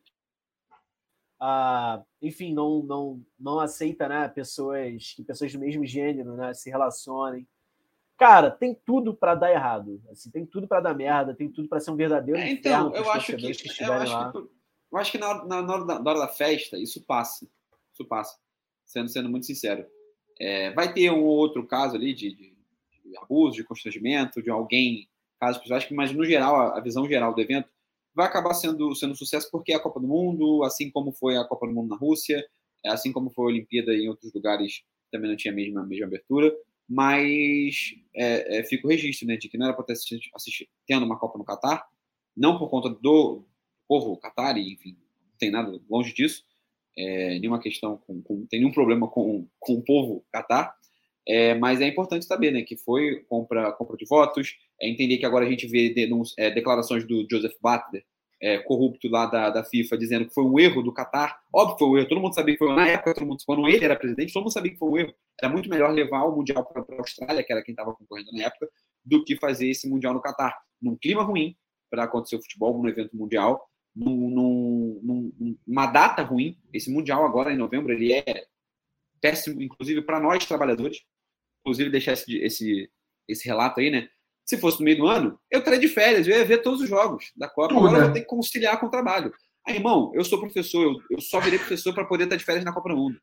[SPEAKER 3] ah, enfim, não, não, não aceita, né, pessoas que pessoas do mesmo gênero, né, se relacionem. Cara, tem tudo para dar errado, assim, tem tudo para dar merda, tem tudo para ser um verdadeiro
[SPEAKER 1] é, então, eu acho que, que eu acho lá. que eu acho que na, na, na, hora da, na hora da festa isso passa, isso passa, sendo sendo muito sincero. É, vai ter um outro caso ali de, de de abuso, de constrangimento, de alguém, casos pessoais, mas no geral, a visão geral do evento vai acabar sendo, sendo um sucesso porque é a Copa do Mundo, assim como foi a Copa do Mundo na Rússia, assim como foi a Olimpíada em outros lugares, também não tinha a mesma, a mesma abertura, mas é, é, fica o registro né, de que não era para ter assistido, tendo uma Copa no Catar, não por conta do povo Catar, enfim, não tem nada longe disso, é, nenhuma questão, com, com, tem nenhum problema com, com o povo Catar, é, mas é importante saber né, que foi compra, compra de votos, é entender que agora a gente vê é, declarações do Joseph Butler, é, corrupto lá da, da, FIFA, dizendo que foi um erro do Qatar. Óbvio que foi um erro, todo mundo sabia que foi na época, todo mundo, quando ele era presidente, todo mundo sabia que foi um erro. Era muito melhor levar o Mundial para a Austrália, que era quem estava concorrendo na época, do que fazer esse Mundial no Qatar. Num clima ruim para acontecer o futebol, num evento mundial, num, num, numa data ruim. Esse Mundial agora, em novembro, ele é péssimo, inclusive para nós trabalhadores, inclusive deixar esse, esse, esse relato aí, né? Se fosse no meio do ano, eu estaria de férias, eu ia ver todos os jogos da Copa. Tudo, Agora né? eu vou ter que conciliar com o trabalho. Aí, irmão, eu sou professor, eu, eu só virei professor para poder estar de férias na Copa do Mundo.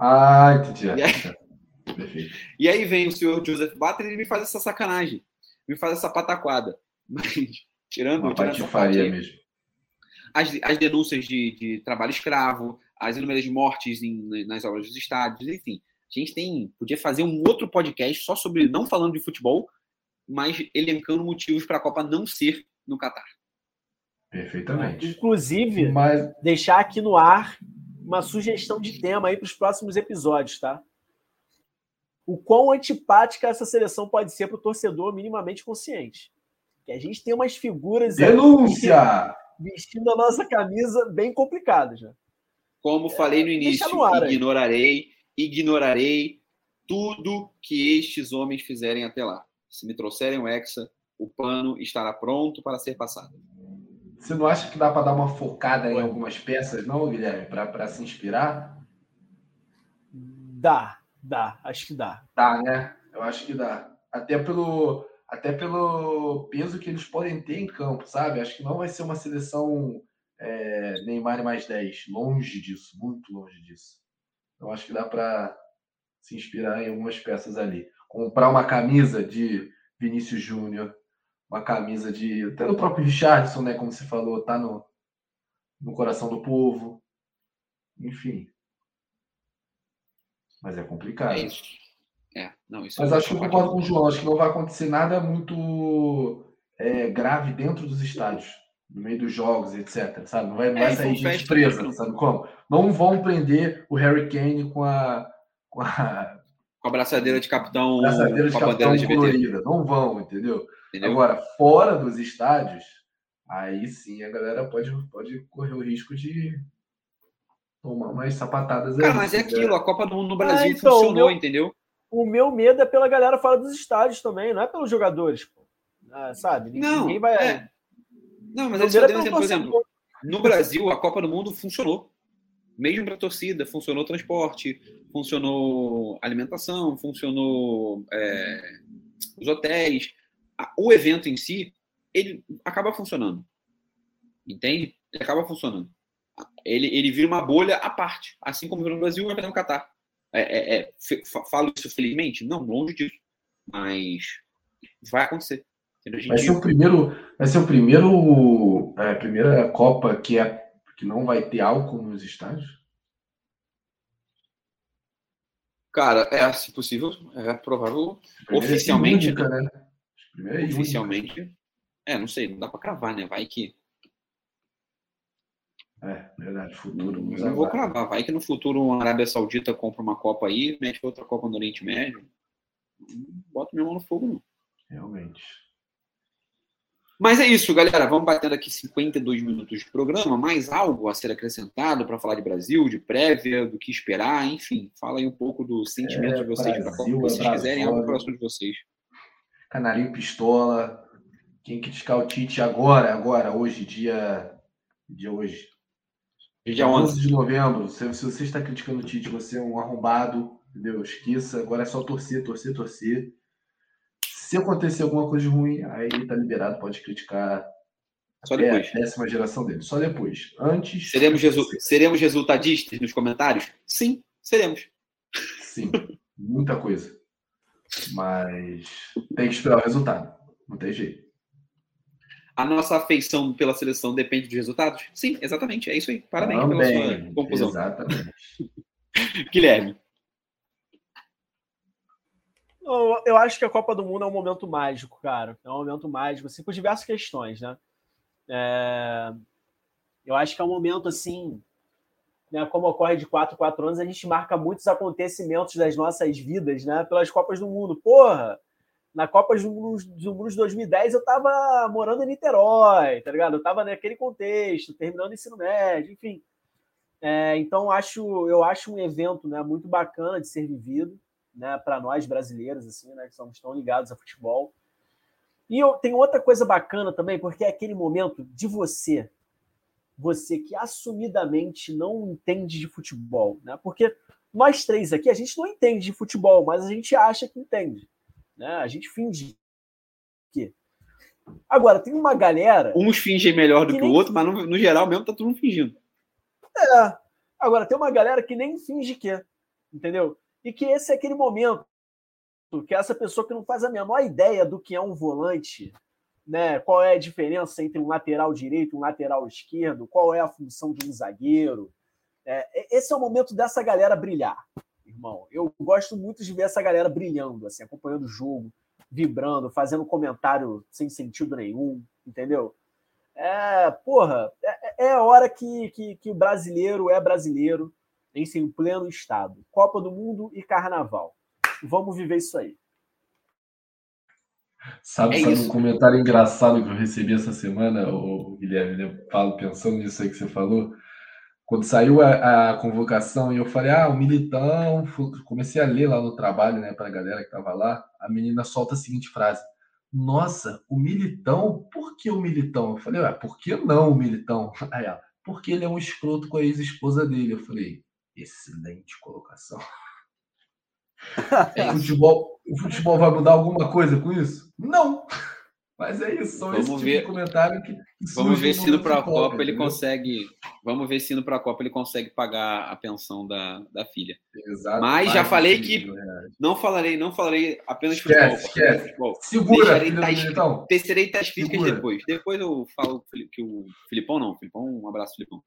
[SPEAKER 2] Ah, entendi.
[SPEAKER 1] E aí, e aí vem o senhor Joseph Butler e me faz essa sacanagem, me faz essa pataquada. Mas, tirando,
[SPEAKER 2] Uma tirando faria mesmo.
[SPEAKER 1] As, as denúncias de, de trabalho escravo, as inúmeras mortes em, nas obras dos estádios, enfim. A gente tem, podia fazer um outro podcast só sobre, não falando de futebol, mas elencando motivos para a Copa não ser no Catar.
[SPEAKER 2] Perfeitamente.
[SPEAKER 3] Inclusive, mas... deixar aqui no ar uma sugestão de tema aí para os próximos episódios, tá? O quão antipática essa seleção pode ser para o torcedor minimamente consciente. Que a gente tem umas figuras.
[SPEAKER 2] Denúncia!
[SPEAKER 3] vestindo a nossa camisa bem complicada já.
[SPEAKER 1] Como falei no início, no ar, ignorarei, ignorarei tudo que estes homens fizerem até lá. Se me trouxerem o Hexa, o pano estará pronto para ser passado.
[SPEAKER 2] Você não acha que dá para dar uma focada em algumas peças, não, Guilherme, para se inspirar?
[SPEAKER 3] Dá, dá, acho que dá.
[SPEAKER 2] Dá, né? Eu acho que dá. Até pelo, até pelo peso que eles podem ter em campo, sabe? Acho que não vai ser uma seleção é, Neymar mais 10. Longe disso, muito longe disso. Então acho que dá para se inspirar em algumas peças ali. Comprar uma camisa de Vinícius Júnior, uma camisa de. Até do próprio Richardson, né? Como você falou, tá no, no coração do povo. Enfim. Mas é complicado. É
[SPEAKER 1] isso. É, não, isso
[SPEAKER 2] Mas acho que eu concordo com o João. Acho que não vai acontecer nada muito é, grave dentro dos estádios, no meio dos jogos, etc. Sabe? Não vai, não é, vai sair gente presa, sabe como? Não vão prender o Harry Kane com a. Com a,
[SPEAKER 1] com a braçadeira de capitão.
[SPEAKER 2] Braçadeira de capitão colorida. Não vão, entendeu? entendeu? Agora, fora dos estádios, aí sim a galera pode, pode correr o risco de tomar umas sapatadas
[SPEAKER 1] Cara, mas é aquilo, a Copa do Mundo no Brasil ah, então, funcionou, meu... entendeu?
[SPEAKER 3] o meu medo é pela galera fora dos estádios também, não é pelos jogadores, ah, sabe?
[SPEAKER 1] Não, Ninguém vai. É. Não, mas aí, é por exemplo, no Brasil a Copa do Mundo funcionou. Mesmo para a torcida, funcionou transporte, funcionou alimentação, funcionou é, os hotéis. O evento em si, ele acaba funcionando. Entende? Ele acaba funcionando. Ele, ele vira uma bolha à parte. Assim como no Brasil, vai no Catar. É, é, é falo isso felizmente? Não, longe disso. Mas vai acontecer.
[SPEAKER 2] Vai ser o primeiro, vai ser o primeiro, é, a primeira Copa que, é, que não vai ter álcool nos estádios?
[SPEAKER 1] Cara, é, se possível, é provável. Oficialmente. Única, né? Oficialmente. É, não sei, não dá para cravar, né? Vai que
[SPEAKER 2] é, verdade, futuro.
[SPEAKER 1] Não, não vou cravar. Vai que no futuro a Arábia Saudita compra uma Copa aí, mete outra Copa no Oriente Médio. Bota minha mão no fogo, não.
[SPEAKER 2] Realmente.
[SPEAKER 1] Mas é isso, galera. Vamos batendo aqui 52 minutos de programa. Mais algo a ser acrescentado para falar de Brasil, de prévia, do que esperar, enfim. Fala aí um pouco do sentimento é, de vocês para Copa. Se vocês é quiserem, algo próximo de vocês.
[SPEAKER 2] Canarinho Pistola. Quem criticar o Tite agora, agora, hoje, dia. Dia hoje. Dia 11 de novembro, se, se você está criticando o Tite, você é um arrombado, entendeu? Esqueça, agora é só torcer, torcer, torcer. Se acontecer alguma coisa ruim, aí tá liberado, pode criticar
[SPEAKER 1] só depois.
[SPEAKER 2] É a décima geração dele, só depois. Antes.
[SPEAKER 1] Seremos, resu seremos resultadistas nos comentários? Sim, seremos.
[SPEAKER 2] Sim, muita coisa. Mas tem que esperar o resultado. Não tem jeito.
[SPEAKER 1] A nossa afeição pela seleção depende dos resultados? Sim, exatamente. É isso aí. Parabéns Também, pela sua conclusão.
[SPEAKER 2] Exatamente.
[SPEAKER 1] Guilherme.
[SPEAKER 3] Eu acho que a Copa do Mundo é um momento mágico, cara. É um momento mágico, assim, por diversas questões, né? É... Eu acho que é um momento, assim, né, como ocorre de 4 4 anos, a gente marca muitos acontecimentos das nossas vidas, né? Pelas Copas do Mundo. Porra! na Copa do Mundo de 2010 eu estava morando em Niterói, tá ligado? Eu estava naquele contexto, terminando o ensino médio, enfim. É, então acho, eu acho um evento né, muito bacana de ser vivido, né, para nós brasileiros assim, né, que somos tão ligados a futebol. E eu, tem outra coisa bacana também, porque é aquele momento de você, você que assumidamente não entende de futebol, né? Porque nós três aqui a gente não entende de futebol, mas a gente acha que entende. Né? A gente finge que. Agora, tem uma galera.
[SPEAKER 1] Uns fingem melhor do que, que o outro, mas no, no, geral mesmo tá todo mundo fingindo.
[SPEAKER 3] É. Agora, tem uma galera que nem finge que. Entendeu? E que esse é aquele momento que essa pessoa que não faz a menor ideia do que é um volante, né? Qual é a diferença entre um lateral direito e um lateral esquerdo? Qual é a função de um zagueiro? É, esse é o momento dessa galera brilhar irmão. Eu gosto muito de ver essa galera brilhando, assim, acompanhando o jogo, vibrando, fazendo comentário sem sentido nenhum, entendeu? É, porra, é, é a hora que, que, que o brasileiro é brasileiro em seu pleno estado. Copa do Mundo e Carnaval. Vamos viver isso aí.
[SPEAKER 2] Sabe, é sabe um comentário engraçado que eu recebi essa semana, o Guilherme, eu falo, pensando nisso aí que você falou. Quando saiu a, a, convocação e eu falei, ah, o Militão, comecei a ler lá no trabalho, né, para a galera que tava lá, a menina solta a seguinte frase: Nossa, o Militão, por que o Militão? Eu falei, ah, por que não o Militão? Aí ela, porque ele é um escroto com a ex-esposa dele. Eu falei, excelente colocação. É o, futebol, o futebol vai mudar alguma coisa com isso? Não! Mas é isso, são
[SPEAKER 1] vamos esse ver, tipo comentário que. Vamos ver se no a Copa ele consegue. Vamos ver se no a Copa ele consegue pagar a pensão da, da filha. Exato. Mas já falei que não falarei, não falarei apenas
[SPEAKER 2] esquece, futebol. Esquece. Futebol. Segura,
[SPEAKER 1] tais, então. tecerei tais críticas depois. Depois eu falo que o Filipão não, Filipão, um abraço, Filipão.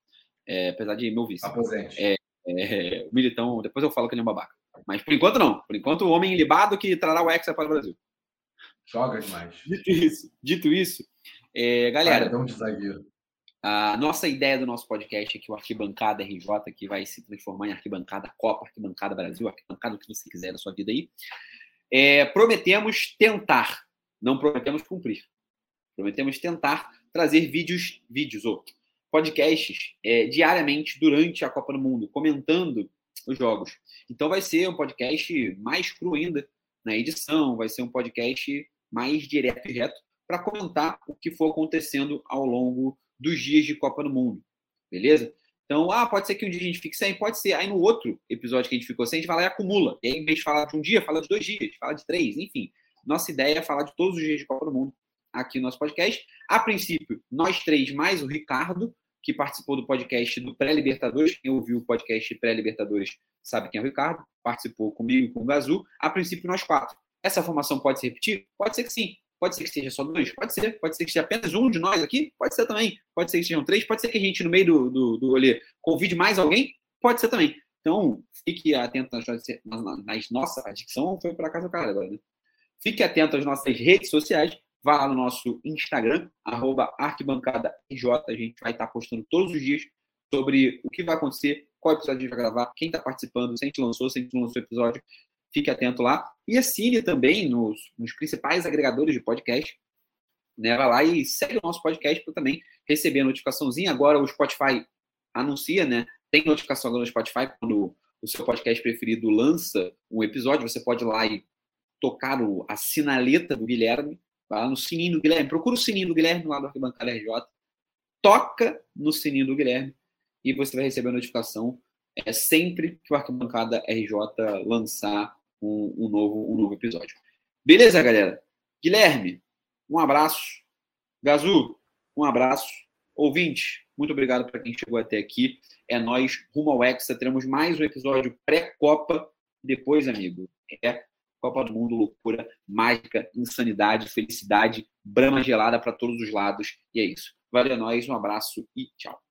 [SPEAKER 1] É, apesar de meu vice.
[SPEAKER 2] Aposente.
[SPEAKER 1] É, é, o Militão, depois eu falo que ele é um babaca. Mas por enquanto não. Por enquanto o homem libado que trará o Hexa para o Brasil.
[SPEAKER 2] Joga demais.
[SPEAKER 1] Dito isso, dito isso é, galera.
[SPEAKER 2] Paredão de zagueiro.
[SPEAKER 1] A nossa ideia do nosso podcast é que o Arquibancada RJ, que vai se transformar em Arquibancada Copa, Arquibancada Brasil, Arquibancada o que você quiser da sua vida aí. É, prometemos tentar, não prometemos cumprir. Prometemos tentar trazer vídeos, vídeos ou podcasts é, diariamente durante a Copa do Mundo, comentando os jogos. Então vai ser um podcast mais cru ainda na edição, vai ser um podcast mais direto e reto para comentar o que for acontecendo ao longo dos dias de Copa do Mundo. Beleza? Então, ah, pode ser que um dia a gente fique sem, pode ser. Aí no outro episódio que a gente ficou sem, a gente vai lá e acumula. E aí, em vez de falar de um dia, fala de dois dias, fala de três, enfim. Nossa ideia é falar de todos os dias de Copa do Mundo aqui no nosso podcast. A princípio, nós três, mais o Ricardo, que participou do podcast do Pré-Libertadores. Quem ouviu o podcast Pré-Libertadores sabe quem é o Ricardo. Participou comigo e com o Gazu. A princípio, nós quatro. Essa formação pode se repetir? Pode ser que sim. Pode ser que seja só dois? Pode ser. Pode ser que seja apenas um de nós aqui? Pode ser também. Pode ser que sejam três. Pode ser que a gente, no meio do, do, do rolê, convide mais alguém? Pode ser também. Então, fique atento nas, nas nossas. A dicção foi para casa do cara agora, né? Fique atento às nossas redes sociais. Vá lá no nosso Instagram, arquibancada A gente vai estar postando todos os dias sobre o que vai acontecer, qual episódio a gente vai gravar, quem está participando, se a gente lançou, se a gente lançou o episódio fique atento lá. E assine também nos, nos principais agregadores de podcast. Né? Vai lá e segue o nosso podcast para também receber a notificaçãozinha. Agora o Spotify anuncia, né? Tem notificação agora no Spotify quando o seu podcast preferido lança um episódio, você pode ir lá e tocar o, a sinaleta do Guilherme, vai lá no sininho do Guilherme, procura o sininho do Guilherme lá do Arquibancada RJ, toca no sininho do Guilherme e você vai receber a notificação é, sempre que o Arquibancada RJ lançar um, um, novo, um novo episódio. Beleza, galera? Guilherme, um abraço. Gazu, um abraço. Ouvinte, muito obrigado para quem chegou até aqui. É nós rumo ao Hexa. Teremos mais um episódio pré-Copa. Depois, amigo, é Copa do Mundo, loucura, mágica, insanidade, felicidade, brama gelada para todos os lados. E é isso. Valeu, nós, um abraço e tchau.